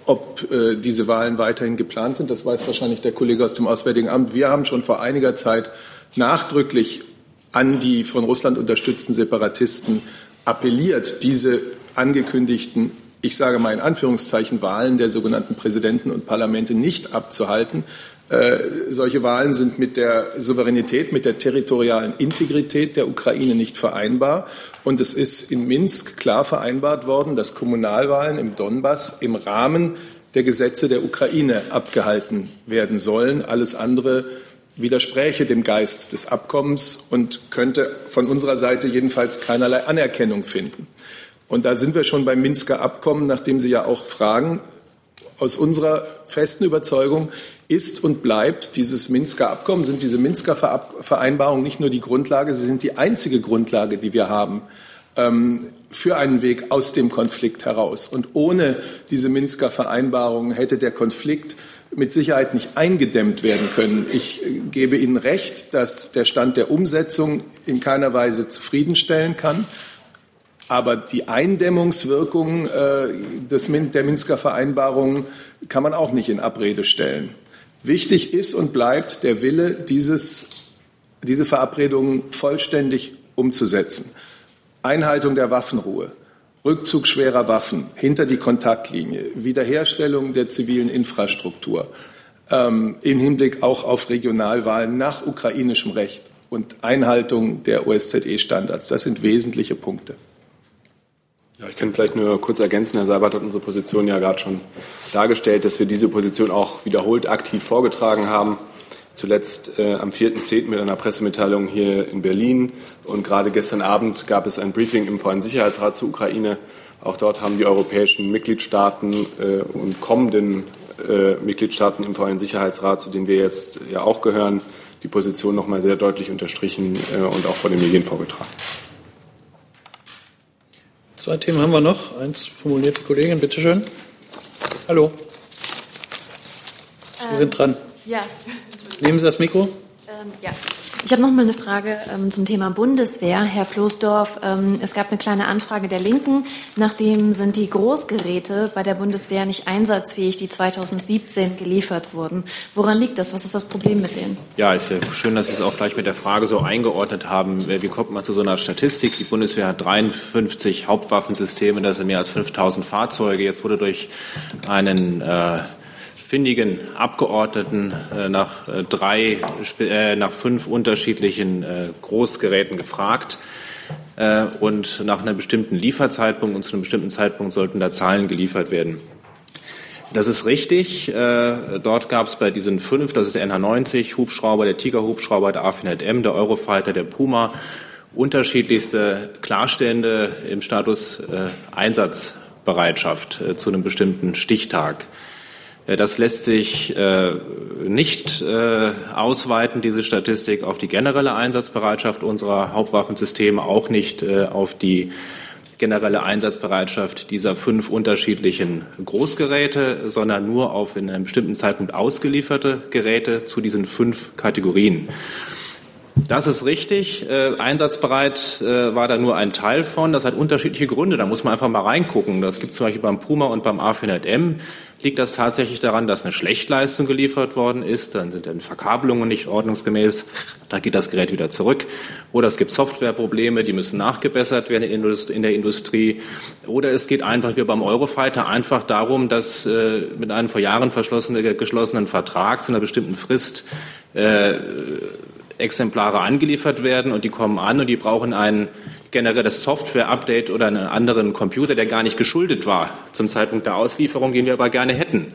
ob äh, diese Wahlen weiterhin geplant sind. Das weiß wahrscheinlich der Kollege aus dem Auswärtigen Amt. Wir haben schon vor einiger Zeit nachdrücklich an die von Russland unterstützten Separatisten appelliert, diese angekündigten ich sage mal in Anführungszeichen, Wahlen der sogenannten Präsidenten und Parlamente nicht abzuhalten, äh, solche Wahlen sind mit der Souveränität, mit der territorialen Integrität der Ukraine nicht vereinbar. Und es ist in Minsk klar vereinbart worden, dass Kommunalwahlen im Donbass im Rahmen der Gesetze der Ukraine abgehalten werden sollen. Alles andere widerspräche dem Geist des Abkommens und könnte von unserer Seite jedenfalls keinerlei Anerkennung finden. Und da sind wir schon beim Minsker Abkommen, nachdem Sie ja auch fragen. Aus unserer festen Überzeugung ist und bleibt dieses Minsker Abkommen, sind diese Minsker Vereinbarungen nicht nur die Grundlage, sie sind die einzige Grundlage, die wir haben ähm, für einen Weg aus dem Konflikt heraus. Und ohne diese Minsker Vereinbarungen hätte der Konflikt mit Sicherheit nicht eingedämmt werden können. Ich äh, gebe Ihnen recht, dass der Stand der Umsetzung in keiner Weise zufriedenstellen kann. Aber die Eindämmungswirkung äh, des, der Minsker Vereinbarungen kann man auch nicht in Abrede stellen. Wichtig ist und bleibt der Wille, dieses, diese Verabredungen vollständig umzusetzen. Einhaltung der Waffenruhe, Rückzug schwerer Waffen hinter die Kontaktlinie, Wiederherstellung der zivilen Infrastruktur ähm, im Hinblick auch auf Regionalwahlen nach ukrainischem Recht und Einhaltung der OSZE-Standards. Das sind wesentliche Punkte. Ja, ich kann vielleicht nur kurz ergänzen. Herr Seibert hat unsere Position ja gerade schon dargestellt, dass wir diese Position auch wiederholt aktiv vorgetragen haben. Zuletzt äh, am 4.10. mit einer Pressemitteilung hier in Berlin. Und gerade gestern Abend gab es ein Briefing im VN-Sicherheitsrat zur Ukraine. Auch dort haben die europäischen Mitgliedstaaten äh, und kommenden äh, Mitgliedstaaten im VN-Sicherheitsrat, zu denen wir jetzt ja auch gehören, die Position noch mal sehr deutlich unterstrichen äh, und auch vor den Medien vorgetragen. Zwei Themen haben wir noch. Eins formuliert die Kollegin, bitteschön. Hallo. Sie ähm, sind dran. Ja. Nehmen Sie das Mikro. Ähm, ja. Ich habe noch mal eine Frage ähm, zum Thema Bundeswehr. Herr Floßdorf, ähm, es gab eine kleine Anfrage der Linken. Nachdem sind die Großgeräte bei der Bundeswehr nicht einsatzfähig, die 2017 geliefert wurden. Woran liegt das? Was ist das Problem mit denen? Ja, ist ja schön, dass Sie es auch gleich mit der Frage so eingeordnet haben. Wie kommt man zu so einer Statistik? Die Bundeswehr hat 53 Hauptwaffensysteme, das sind mehr als 5000 Fahrzeuge. Jetzt wurde durch einen äh, findigen Abgeordneten äh, nach äh, drei, äh, nach fünf unterschiedlichen äh, Großgeräten gefragt. Äh, und nach einem bestimmten Lieferzeitpunkt und zu einem bestimmten Zeitpunkt sollten da Zahlen geliefert werden. Das ist richtig. Äh, dort gab es bei diesen fünf, das ist der NH90 Hubschrauber, der Tiger Hubschrauber, der A400M, der Eurofighter, der Puma, unterschiedlichste Klarstände im Status äh, Einsatzbereitschaft äh, zu einem bestimmten Stichtag. Äh, das lässt sich äh, nicht äh, ausweiten, diese Statistik, auf die generelle Einsatzbereitschaft unserer Hauptwaffensysteme, auch nicht auf die generelle Einsatzbereitschaft dieser fünf unterschiedlichen Großgeräte, sondern nur auf in einem bestimmten Zeitpunkt ausgelieferte Geräte zu diesen fünf Kategorien. Das ist richtig. Äh, einsatzbereit äh, war da nur ein Teil von. Das hat unterschiedliche Gründe. Da muss man einfach mal reingucken. Das gibt zum Beispiel beim Puma und beim A400M. Liegt das tatsächlich daran, dass eine Schlechtleistung geliefert worden ist? Dann sind dann Verkabelungen nicht ordnungsgemäß. Da geht das Gerät wieder zurück. Oder es gibt Softwareprobleme, die müssen nachgebessert werden in der Industrie. Oder es geht einfach wie beim Eurofighter einfach darum, dass äh, mit einem vor Jahren geschlossenen Vertrag zu einer bestimmten Frist äh, Exemplare angeliefert werden und die kommen an und die brauchen ein generelles Software-Update oder einen anderen Computer, der gar nicht geschuldet war zum Zeitpunkt der Auslieferung, den wir aber gerne hätten.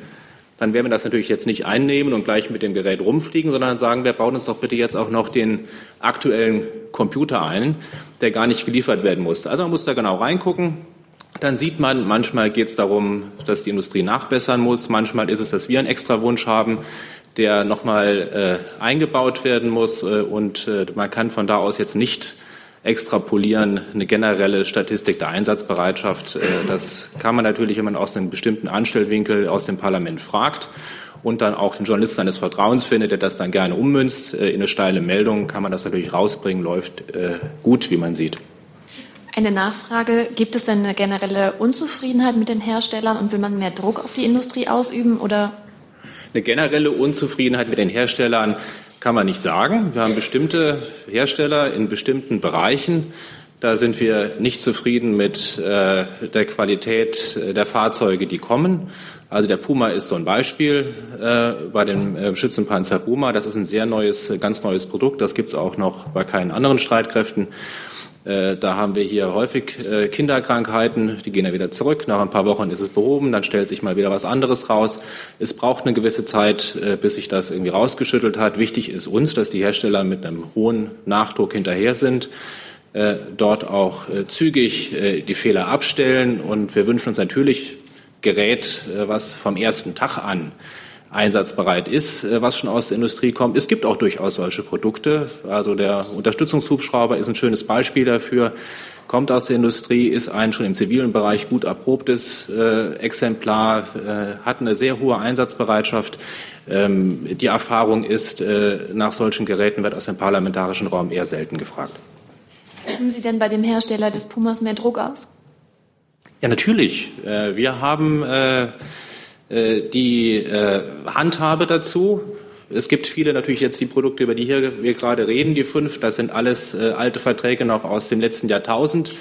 Dann werden wir das natürlich jetzt nicht einnehmen und gleich mit dem Gerät rumfliegen, sondern sagen, wir bauen uns doch bitte jetzt auch noch den aktuellen Computer ein, der gar nicht geliefert werden musste. Also man muss da genau reingucken. Dann sieht man, manchmal geht es darum, dass die Industrie nachbessern muss. Manchmal ist es, dass wir einen extra Wunsch haben, der nochmal äh, eingebaut werden muss. Äh, und äh, man kann von da aus jetzt nicht extrapolieren, eine generelle Statistik der Einsatzbereitschaft. Äh, das kann man natürlich, wenn man aus einem bestimmten Anstellwinkel aus dem Parlament fragt und dann auch den Journalisten seines Vertrauens findet, der das dann gerne ummünzt äh, in eine steile Meldung, kann man das natürlich rausbringen, läuft äh, gut, wie man sieht. Eine Nachfrage, gibt es denn eine generelle Unzufriedenheit mit den Herstellern und will man mehr Druck auf die Industrie ausüben oder eine generelle Unzufriedenheit mit den Herstellern kann man nicht sagen. Wir haben bestimmte Hersteller in bestimmten Bereichen. Da sind wir nicht zufrieden mit äh, der Qualität der Fahrzeuge, die kommen. Also der Puma ist so ein Beispiel äh, bei dem äh, Schützenpanzer Puma. Das ist ein sehr neues, ganz neues Produkt. Das gibt es auch noch bei keinen anderen Streitkräften. Äh, da haben wir hier häufig äh, Kinderkrankheiten, die gehen ja wieder zurück. Nach ein paar Wochen ist es behoben, dann stellt sich mal wieder was anderes raus. Es braucht eine gewisse Zeit, äh, bis sich das irgendwie rausgeschüttelt hat. Wichtig ist uns, dass die Hersteller mit einem hohen Nachdruck hinterher sind, dort auch zügig die Fehler abstellen. Und wir wünschen uns natürlich Gerät, was vom ersten Tag an einsatzbereit ist, äh, was schon aus der Industrie kommt. Es gibt auch durchaus solche Produkte. Also der Unterstützungshubschrauber ist ein schönes Beispiel dafür. Kommt aus der Industrie, ist ein schon im zivilen Bereich gut erprobtes äh, Exemplar, äh, hat eine sehr hohe Einsatzbereitschaft. Ähm, die Erfahrung ist, äh, nach solchen Geräten wird aus dem parlamentarischen Raum eher selten gefragt. Haben Sie denn bei dem Hersteller des Pumas mehr Druck aus? Ja, natürlich. Äh, wir haben äh, die äh, Handhabe dazu. Es gibt viele natürlich jetzt die Produkte, über die hier wir gerade reden, die fünf. Das sind alles äh, alte Verträge noch aus dem letzten Jahrtausend.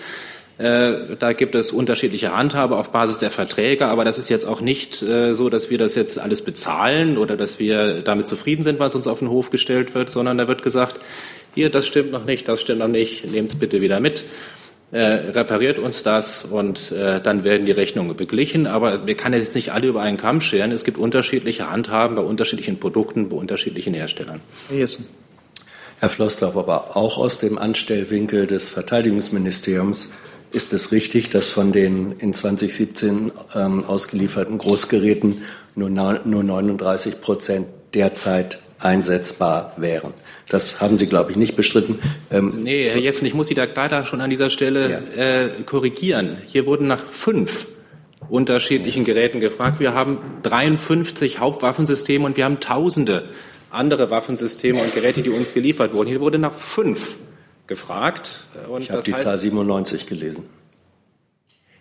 Äh, da gibt es unterschiedliche Handhabe auf Basis der Verträge, aber das ist jetzt auch nicht äh, so, dass wir das jetzt alles bezahlen oder dass wir damit zufrieden sind, was uns auf den Hof gestellt wird, sondern da wird gesagt, hier, das stimmt noch nicht, das stimmt noch nicht, nehmt es bitte wieder mit äh, repariert uns das und äh, dann werden die Rechnungen beglichen. Aber wir kann jetzt nicht alle über einen Kamm scheren. Es gibt unterschiedliche Handhaben bei unterschiedlichen Produkten, bei unterschiedlichen Herstellern. Herr Jessen. Herr Flossdorf, aber auch aus dem Anstellwinkel des Verteidigungsministeriums ist es richtig, dass von den in 2017 ähm, ausgelieferten Großgeräten nur, nur 39 Prozent derzeit einsetzbar wären. Das haben Sie, glaube ich, nicht bestritten. Ähm, nee, Herr Jessen, ich muss Sie da leider schon an dieser Stelle ja. äh, korrigieren. Hier wurden nach fünf unterschiedlichen Geräten gefragt. Wir haben 53 Hauptwaffensysteme und wir haben Tausende andere Waffensysteme und Geräte, die uns geliefert wurden. Hier wurde nach fünf gefragt. Und ich habe die Zahl 97 gelesen.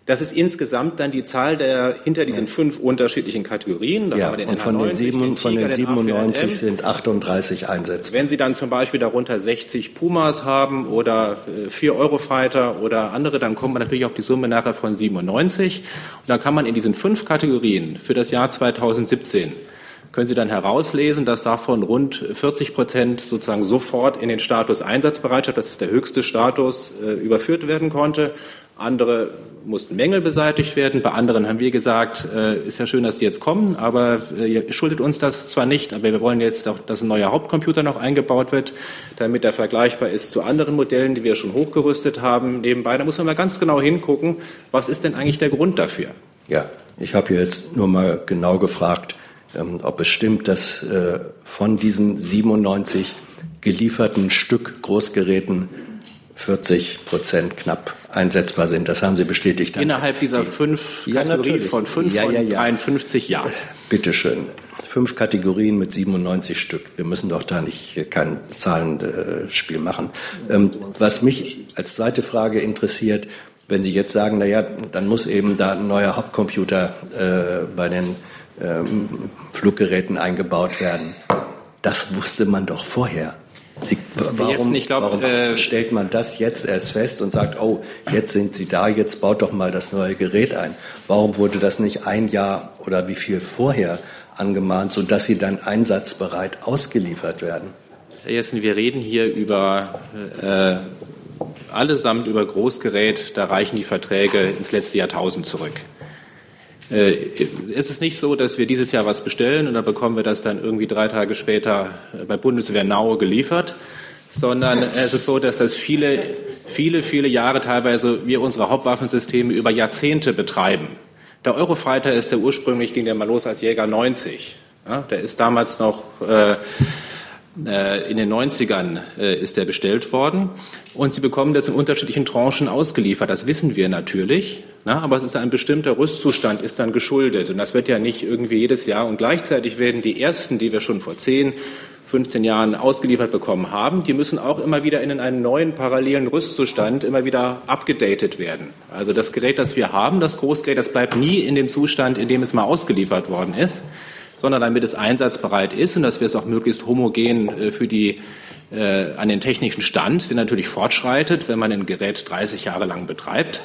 Das ist insgesamt dann die Zahl der hinter diesen ja. fünf unterschiedlichen Kategorien. Da ja, und von den, sieben, den Tiger, von den 97 den sind 38 Einsätze. Wenn Sie dann zum Beispiel darunter 60 Pumas haben oder äh, vier Eurofighter oder andere, dann kommt man natürlich auf die Summe nachher von 97. Und dann kann man in diesen fünf Kategorien für das Jahr 2017 können Sie dann herauslesen, dass davon rund 40 Prozent sozusagen sofort in den Status Einsatzbereitschaft, das ist der höchste Status, äh, überführt werden konnte. Andere mussten Mängel beseitigt werden. Bei anderen haben wir gesagt, äh, ist ja schön, dass die jetzt kommen, aber äh, ihr schuldet uns das zwar nicht, aber wir wollen jetzt auch, dass ein neuer Hauptcomputer noch eingebaut wird, damit er vergleichbar ist zu anderen Modellen, die wir schon hochgerüstet haben. Nebenbei, da muss man mal ganz genau hingucken, was ist denn eigentlich der Grund dafür? Ja, ich habe jetzt nur mal genau gefragt, ähm, ob es stimmt, dass äh, von diesen 97 gelieferten Stück Großgeräten 40 Prozent knapp einsetzbar sind. Das haben Sie bestätigt. Innerhalb dieser fünf ja, Kategorien von fünf ja, ja, ja. 51 ja. Bitte schön. Fünf Kategorien mit 97 Stück. Wir müssen doch da nicht kein Zahlenspiel machen. Ähm, was mich als zweite Frage interessiert, wenn Sie jetzt sagen, na ja, dann muss eben da ein neuer Hauptcomputer äh, bei den ähm, Fluggeräten eingebaut werden. Das wusste man doch vorher. Sie, warum, glaub, warum äh, stellt man das jetzt erst fest und sagt, oh, jetzt sind Sie da, jetzt baut doch mal das neue Gerät ein? Warum wurde das nicht ein Jahr oder wie viel vorher angemahnt, sodass Sie dann einsatzbereit ausgeliefert werden? Herr Jessen, wir reden hier über äh, allesamt über Großgerät, da reichen die Verträge ins letzte Jahrtausend zurück. Äh, es ist nicht so, dass wir dieses Jahr was bestellen und dann bekommen wir das dann irgendwie drei Tage später bei Bundeswehr Naue geliefert, sondern *laughs* es ist so, dass das viele, viele, viele Jahre teilweise wir unsere Hauptwaffensysteme über Jahrzehnte betreiben. Der Eurofighter ist der ursprünglich ging der mal los als Jäger 90. Ja, der ist damals noch äh, äh, in den 90ern äh, ist der bestellt worden und Sie bekommen das in unterschiedlichen Tranchen ausgeliefert. Das wissen wir natürlich, na, aber es ist ein bestimmter Rüstzustand, ist dann geschuldet und das wird ja nicht irgendwie jedes Jahr und gleichzeitig werden die ersten, die wir schon vor 10, 15 Jahren ausgeliefert bekommen haben, die müssen auch immer wieder in einen neuen parallelen Rüstzustand immer wieder abgedatet werden. Also das Gerät, das wir haben, das Großgerät, das bleibt nie in dem Zustand, in dem es mal ausgeliefert worden ist sondern damit es einsatzbereit ist und dass wir es auch möglichst homogen äh, für die äh, an den technischen Stand, der natürlich fortschreitet, wenn man ein Gerät 30 Jahre lang betreibt,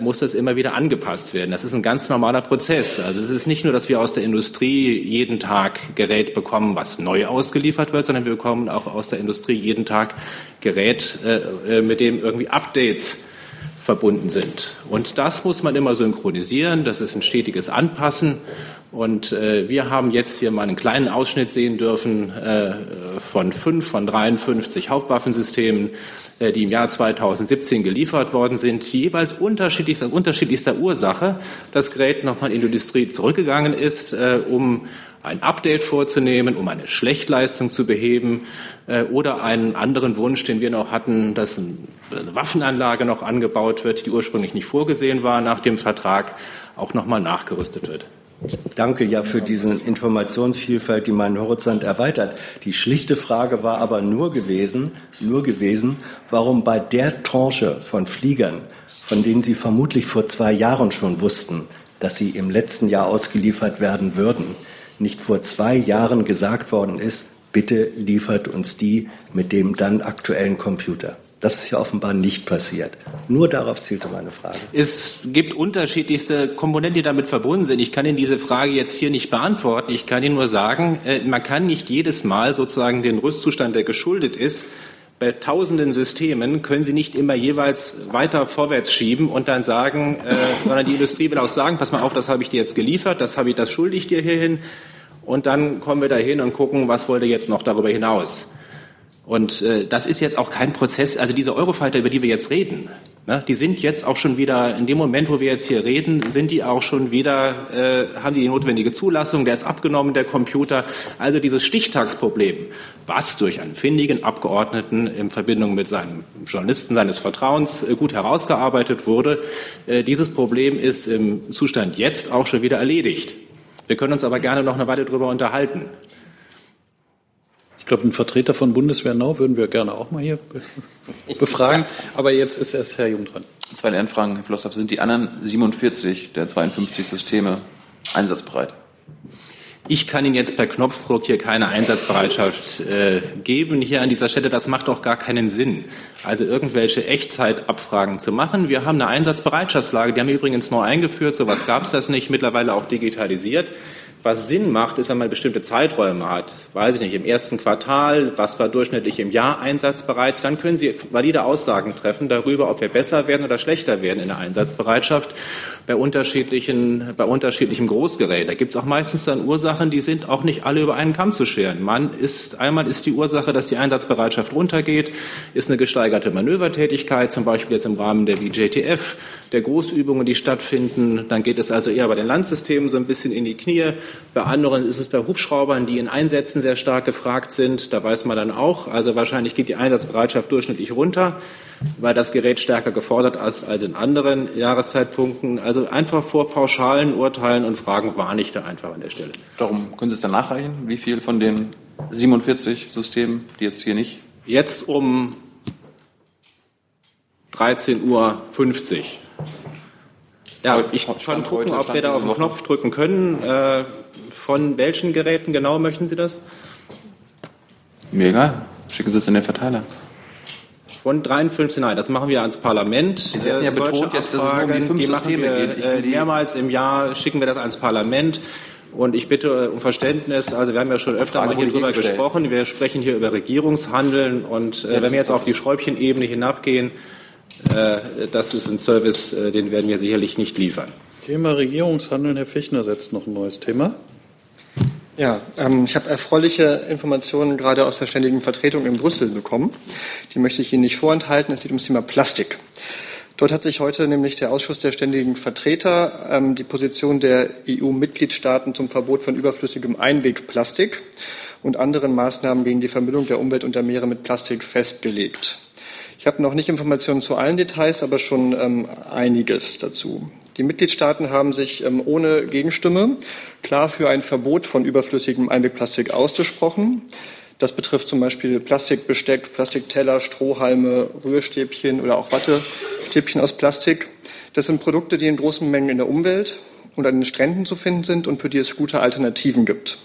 muss das immer wieder angepasst werden. Das ist ein ganz normaler Prozess. Also es ist nicht nur, dass wir aus der Industrie jeden Tag Gerät bekommen, was neu ausgeliefert wird, sondern wir bekommen auch aus der Industrie jeden Tag Gerät, äh, äh mit dem irgendwie Updates verbunden sind. Und das muss man immer synchronisieren. Das ist ein stetiges Anpassen. Und äh, wir haben jetzt hier mal einen kleinen Ausschnitt sehen dürfen äh, von fünf von 53 Hauptwaffensystemen, äh, die im Jahr 2017 geliefert worden sind, jeweils unterschiedlichster, unterschiedlichster Ursache das Gerät nochmal in die Industrie zurückgegangen ist, äh, um ein Update vorzunehmen, um eine Schlechtleistung zu beheben äh, oder einen anderen Wunsch, den wir noch hatten, dass eine Waffenanlage noch angebaut wird, die ursprünglich nicht vorgesehen war nach dem Vertrag, auch nochmal nachgerüstet wird. Ich danke ja für diese Informationsvielfalt, die meinen Horizont erweitert. Die schlichte Frage war aber nur gewesen, nur gewesen, warum bei der Tranche von Fliegern, von denen Sie vermutlich vor zwei Jahren schon wussten, dass sie im letzten Jahr ausgeliefert werden würden, nicht vor zwei Jahren gesagt worden ist, bitte liefert uns die mit dem dann aktuellen Computer. Das ist ja offenbar nicht passiert. Nur darauf zielte meine Frage. Es gibt unterschiedlichste Komponenten, die damit verbunden sind. Ich kann Ihnen diese Frage jetzt hier nicht beantworten. Ich kann Ihnen nur sagen, äh, man kann nicht jedes Mal sozusagen den Rüstzustand, der geschuldet ist, bei tausenden Systemen können Sie nicht immer jeweils weiter vorwärts schieben und dann sagen, äh, sondern die Industrie will auch sagen, pass mal auf, das habe ich dir jetzt geliefert, das habe ich, das schulde ich dir hierhin. Und dann kommen wir dahin und gucken, was wollt ihr jetzt noch darüber hinaus? Und äh, das ist jetzt auch kein Prozess, also diese Eurofighter, über die wir jetzt reden, ne, die sind jetzt auch schon wieder, in dem Moment, wo wir jetzt hier reden, sind die auch schon wieder, äh, haben die die notwendige Zulassung, der ist abgenommen, der Computer. Also dieses Stichtagsproblem, was durch einen findigen Abgeordneten in Verbindung mit seinem Journalisten seines Vertrauens äh, gut herausgearbeitet wurde, äh, dieses Problem ist im Zustand jetzt auch schon wieder erledigt. Wir können uns aber gerne noch eine Weile darüber unterhalten. Ich glaube, einen Vertreter von Bundeswehr Nau würden wir gerne auch mal hier *laughs* befragen. Aber jetzt ist erst Herr Jung dran. Zwei Lernfragen, Herr Flosshoff. Sind die anderen 47 der 52 Systeme einsatzbereit? Ich kann Ihnen jetzt per Knopfdruck hier keine Einsatzbereitschaft äh, geben hier an dieser Stelle. Das macht auch gar keinen Sinn. Also irgendwelche Echtzeitabfragen zu machen. Wir haben eine Einsatzbereitschaftslage, die haben wir übrigens neu eingeführt. Sowas gab es das nicht. Mittlerweile auch digitalisiert. Was Sinn macht, ist, wenn man bestimmte Zeiträume hat. Weiß ich nicht, im ersten Quartal, was war durchschnittlich im Jahr einsatzbereit, dann können Sie valide Aussagen treffen darüber, ob wir besser werden oder schlechter werden in der Einsatzbereitschaft bei unterschiedlichen, bei unterschiedlichem Großgerät. Da gibt es auch meistens dann Ursachen, die sind auch nicht alle über einen Kamm zu scheren. Man ist, einmal ist die Ursache, dass die Einsatzbereitschaft runtergeht, ist eine gesteigerte Manövertätigkeit, zum Beispiel jetzt im Rahmen der VJTF, der Großübungen, die stattfinden. Dann geht es also eher bei den Landsystemen so ein bisschen in die Knie. Bei anderen ist es bei Hubschraubern, die in Einsätzen sehr stark gefragt sind. Da weiß man dann auch, also wahrscheinlich geht die Einsatzbereitschaft durchschnittlich runter, weil das Gerät stärker gefordert ist als in anderen Jahreszeitpunkten. Also einfach vor pauschalen Urteilen und Fragen warne ich da einfach an der Stelle. Darum können Sie es dann nachreichen, wie viel von den 47 Systemen, die jetzt hier nicht? Jetzt um 13.50 Uhr. Ja, ich kann gucken, ob wir da auf den Knopf drücken können. Äh, von welchen Geräten genau möchten Sie das? Mir egal. Schicken Sie es in den Verteiler. Von 53, nein, das machen wir ans Parlament. Sie hatten ja betont jetzt, dass es nur um die fünf die machen Systeme wir, geht. Ich äh, mehrmals im Jahr schicken wir das ans Parlament. Und ich bitte um Verständnis. Also wir haben ja schon öfter Frage mal hier drüber gestellt. gesprochen. Wir sprechen hier über Regierungshandeln. Und äh, wenn wir jetzt auf die Schräubchenebene hinabgehen, äh, das ist ein Service, äh, den werden wir sicherlich nicht liefern. Thema Regierungshandeln. Herr Fichtner setzt noch ein neues Thema. Ja, ähm, ich habe erfreuliche Informationen gerade aus der ständigen Vertretung in Brüssel bekommen. Die möchte ich Ihnen nicht vorenthalten. Es geht ums Thema Plastik. Dort hat sich heute nämlich der Ausschuss der ständigen Vertreter ähm, die Position der EU-Mitgliedstaaten zum Verbot von überflüssigem Einwegplastik und anderen Maßnahmen gegen die Vermüllung der Umwelt und der Meere mit Plastik festgelegt. Ich habe noch nicht Informationen zu allen Details, aber schon ähm, einiges dazu. Die Mitgliedstaaten haben sich ähm, ohne Gegenstimme klar für ein Verbot von überflüssigem Einwegplastik ausgesprochen. Das betrifft zum Beispiel Plastikbesteck, Plastikteller, Strohhalme, Rührstäbchen oder auch Wattestäbchen aus Plastik. Das sind Produkte, die in großen Mengen in der Umwelt und an den Stränden zu finden sind und für die es gute Alternativen gibt.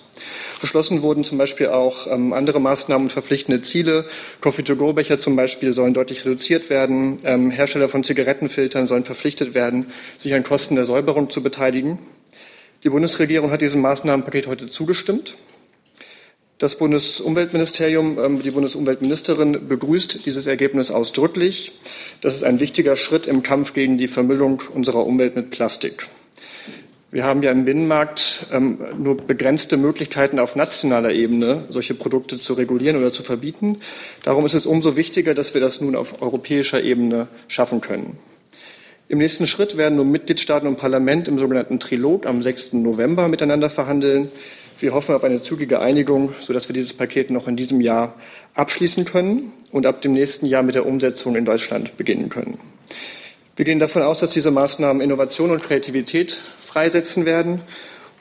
Beschlossen wurden zum Beispiel auch ähm, andere Maßnahmen und verpflichtende Ziele. Coffee-to-go-Becher zum Beispiel sollen deutlich reduziert werden. Ähm, Hersteller von Zigarettenfiltern sollen verpflichtet werden, sich an Kosten der Säuberung zu beteiligen. Die Bundesregierung hat diesem Maßnahmenpaket heute zugestimmt. Das Bundesumweltministerium, ähm, die Bundesumweltministerin begrüßt dieses Ergebnis ausdrücklich. Das ist ein wichtiger Schritt im Kampf gegen die Vermüllung unserer Umwelt mit Plastik. Wir haben ja im Binnenmarkt ähm, nur begrenzte Möglichkeiten auf nationaler Ebene, solche Produkte zu regulieren oder zu verbieten. Darum ist es umso wichtiger, dass wir das nun auf europäischer Ebene schaffen können. Im nächsten Schritt werden nun Mitgliedstaaten und Parlament im sogenannten Trilog am 6. November miteinander verhandeln. Wir hoffen auf eine zügige Einigung, sodass wir dieses Paket noch in diesem Jahr abschließen können und ab dem nächsten Jahr mit der Umsetzung in Deutschland beginnen können. Wir gehen davon aus, dass diese Maßnahmen Innovation und Kreativität freisetzen werden.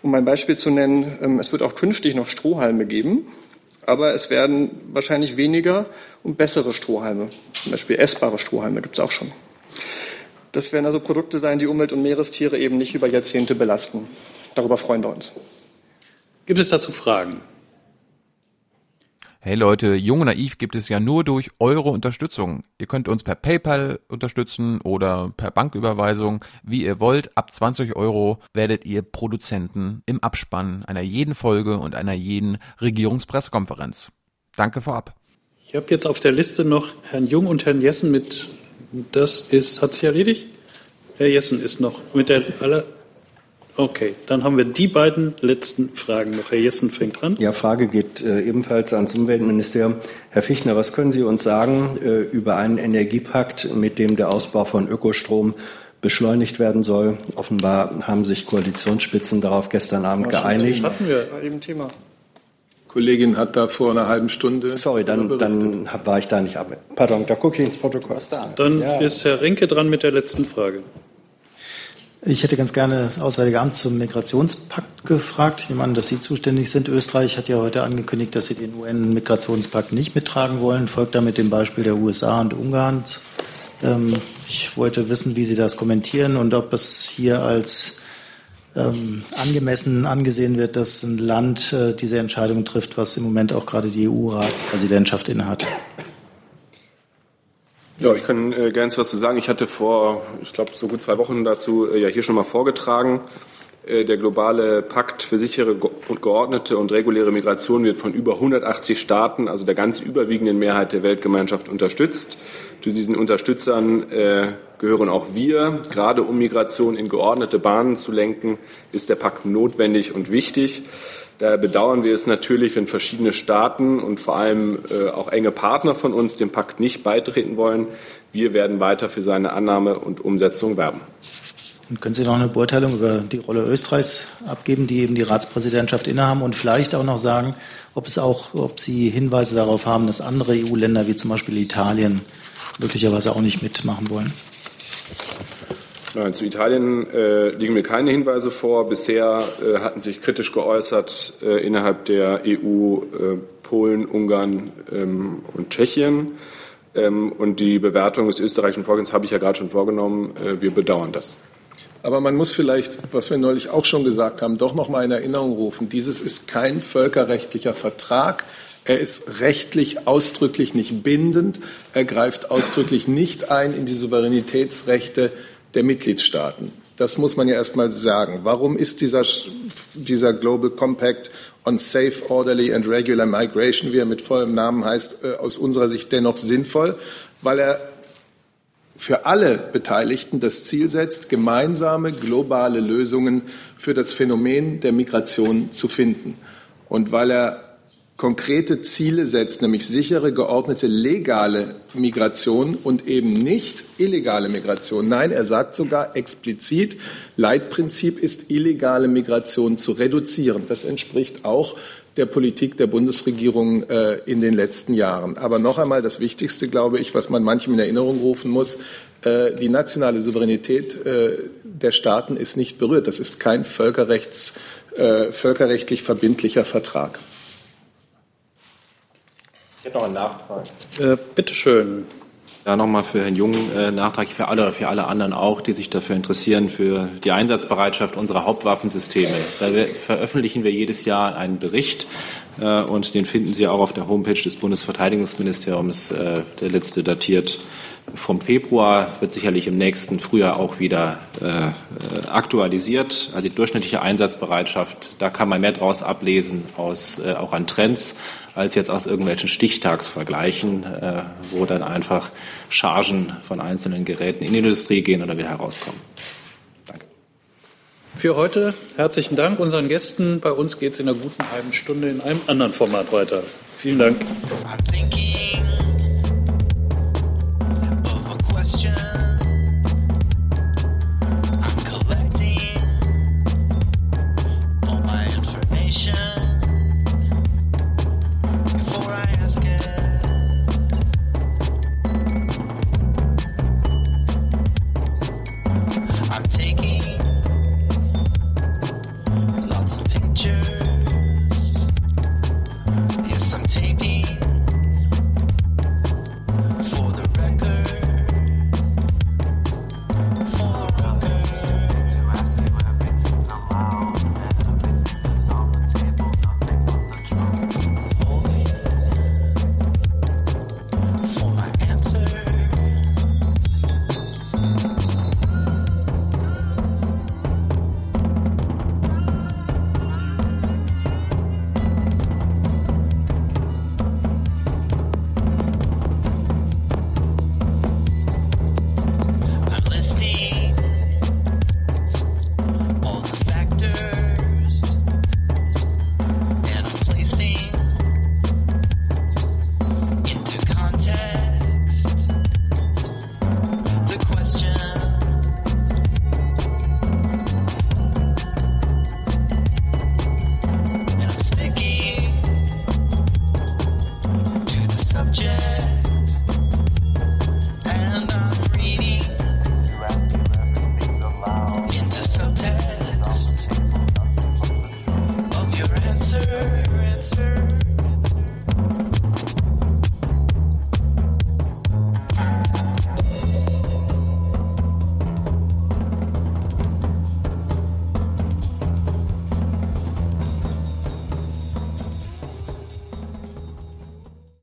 Um ein Beispiel zu nennen, ähm, es wird auch künftig noch Strohhalme geben, aber es werden wahrscheinlich weniger und bessere Strohhalme, zum Beispiel essbare Strohhalme gibt es auch schon. Das werden also Produkte sein, die Umwelt und Meerestiere eben nicht über Jahrzehnte belasten. Darüber freuen wir uns. Gibt es dazu Fragen? Hey Leute, Jung und Naiv gibt es ja nur durch eure Unterstützung. Ihr könnt uns per PayPal unterstützen oder per Banküberweisung, wie ihr wollt. Ab 20 Euro werdet ihr Produzenten im Abspann einer jeden Folge und einer jeden Regierungspressekonferenz. Danke vorab. Ich habe jetzt auf der Liste noch Herrn Jung und Herrn Jessen mit. Das ist, hat sich erledigt? Herr Jessen ist noch mit der aller. Okay, dann haben wir die beiden letzten Fragen noch. Herr Jessen fängt an. Ja, Frage geht äh, ebenfalls ans Umweltministerium. Herr Fichtner, was können Sie uns sagen äh, über einen Energiepakt, mit dem der Ausbau von Ökostrom beschleunigt werden soll? Offenbar haben sich Koalitionsspitzen darauf gestern Abend geeinigt. Das hatten wir eben Thema. Kollegin hat da vor einer halben Stunde. Sorry, dann, dann war ich da nicht ab. Pardon, da gucke ich ins Protokoll. Dann Ja. ist Herr Rinke dran mit der letzten Frage. Ich hätte ganz gerne das Auswärtige Amt zum Migrationspakt gefragt. Ich nehme an, dass Sie zuständig sind. Österreich hat ja heute angekündigt, dass Sie den UN-Migrationspakt nicht mittragen wollen, folgt damit dem Beispiel der USA und Ungarns. Ähm, ich wollte wissen, wie Sie das kommentieren und ob es hier als ähm, angemessen angesehen wird, dass ein Land äh, diese Entscheidung trifft, was im Moment auch gerade die EU-Ratspräsidentschaft innehat. Ja, ich kann äh, gerne was zu sagen. Ich hatte vor, ich glaube, so gut zwei Wochen dazu äh, ja hier schon mal vorgetragen. Äh, der globale Pakt für sichere und geordnete und reguläre Migration wird von über 180 Staaten, also der ganz überwiegenden Mehrheit der Weltgemeinschaft, unterstützt. Zu diesen Unterstützern äh, gehören auch wir. Gerade um Migration in geordnete Bahnen zu lenken, ist der Pakt notwendig und wichtig. Daher bedauern wir es natürlich, wenn verschiedene Staaten und vor allem äh, auch enge Partner von uns dem Pakt nicht beitreten wollen. Wir werden weiter für seine Annahme und Umsetzung werben. Und können Sie noch eine Beurteilung über die Rolle Österreichs abgeben, die eben die Ratspräsidentschaft innehaben und vielleicht auch noch sagen, ob es auch, ob Sie Hinweise darauf haben, dass andere EU-Länder wie zum Beispiel Italien möglicherweise auch nicht mitmachen wollen? Nein, zu Italien äh, liegen mir keine Hinweise vor. Bisher äh, hatten sich kritisch geäußert äh, innerhalb der EU äh, Polen, Ungarn ähm, und Tschechien. Ähm, und die Bewertung des österreichischen Vorgehens habe ich ja gerade schon vorgenommen. Äh, wir bedauern das. Aber man muss vielleicht, was wir neulich auch schon gesagt haben, doch noch mal in Erinnerung rufen. Dieses ist kein völkerrechtlicher Vertrag. Er ist rechtlich ausdrücklich nicht bindend. Er greift ausdrücklich nicht ein in die Souveränitätsrechte der Mitgliedstaaten. Das muss man ja erst mal sagen. Warum ist dieser, dieser Global Compact on Safe, Orderly and Regular Migration, wie er mit vollem Namen heißt, äh, aus unserer Sicht dennoch sinnvoll? Weil er für alle Beteiligten das Ziel setzt, gemeinsame globale Lösungen für das Phänomen der Migration zu finden. Und weil er konkrete Ziele setzt, nämlich sichere, geordnete, legale Migration und eben nicht illegale Migration. Nein, er sagt sogar explizit, Leitprinzip ist, illegale Migration zu reduzieren. Das entspricht auch der Politik der Bundesregierung äh, in den letzten Jahren. Aber noch einmal das Wichtigste, glaube ich, was man manchem in Erinnerung rufen muss, äh, die nationale Souveränität äh, der Staaten ist nicht berührt. Das ist kein völkerrechts, äh, völkerrechtlich verbindlicher Vertrag. Ich hätte noch einen Nachtrag. Äh, bitte schön. Ja, nochmal für Herrn Jung äh, Nachtrag für alle, für alle anderen auch, die sich dafür interessieren, für die Einsatzbereitschaft unserer Hauptwaffensysteme. Da wir, veröffentlichen wir jedes Jahr einen Bericht äh, und den finden Sie auch auf der Homepage des Bundesverteidigungsministeriums. Äh, der letzte datiert vom Februar, wird sicherlich im nächsten Frühjahr auch wieder äh, aktualisiert. Also die durchschnittliche Einsatzbereitschaft, da kann man mehr draus ablesen, aus, äh, auch an Trends, als jetzt aus irgendwelchen Stichtagsvergleichen, äh, wo dann einfach Chargen von einzelnen Geräten in die Industrie gehen oder wieder herauskommen. Danke. Für heute herzlichen Dank unseren Gästen. Bei uns geht es in einer guten halben Stunde in einem anderen Format weiter. Vielen Dank.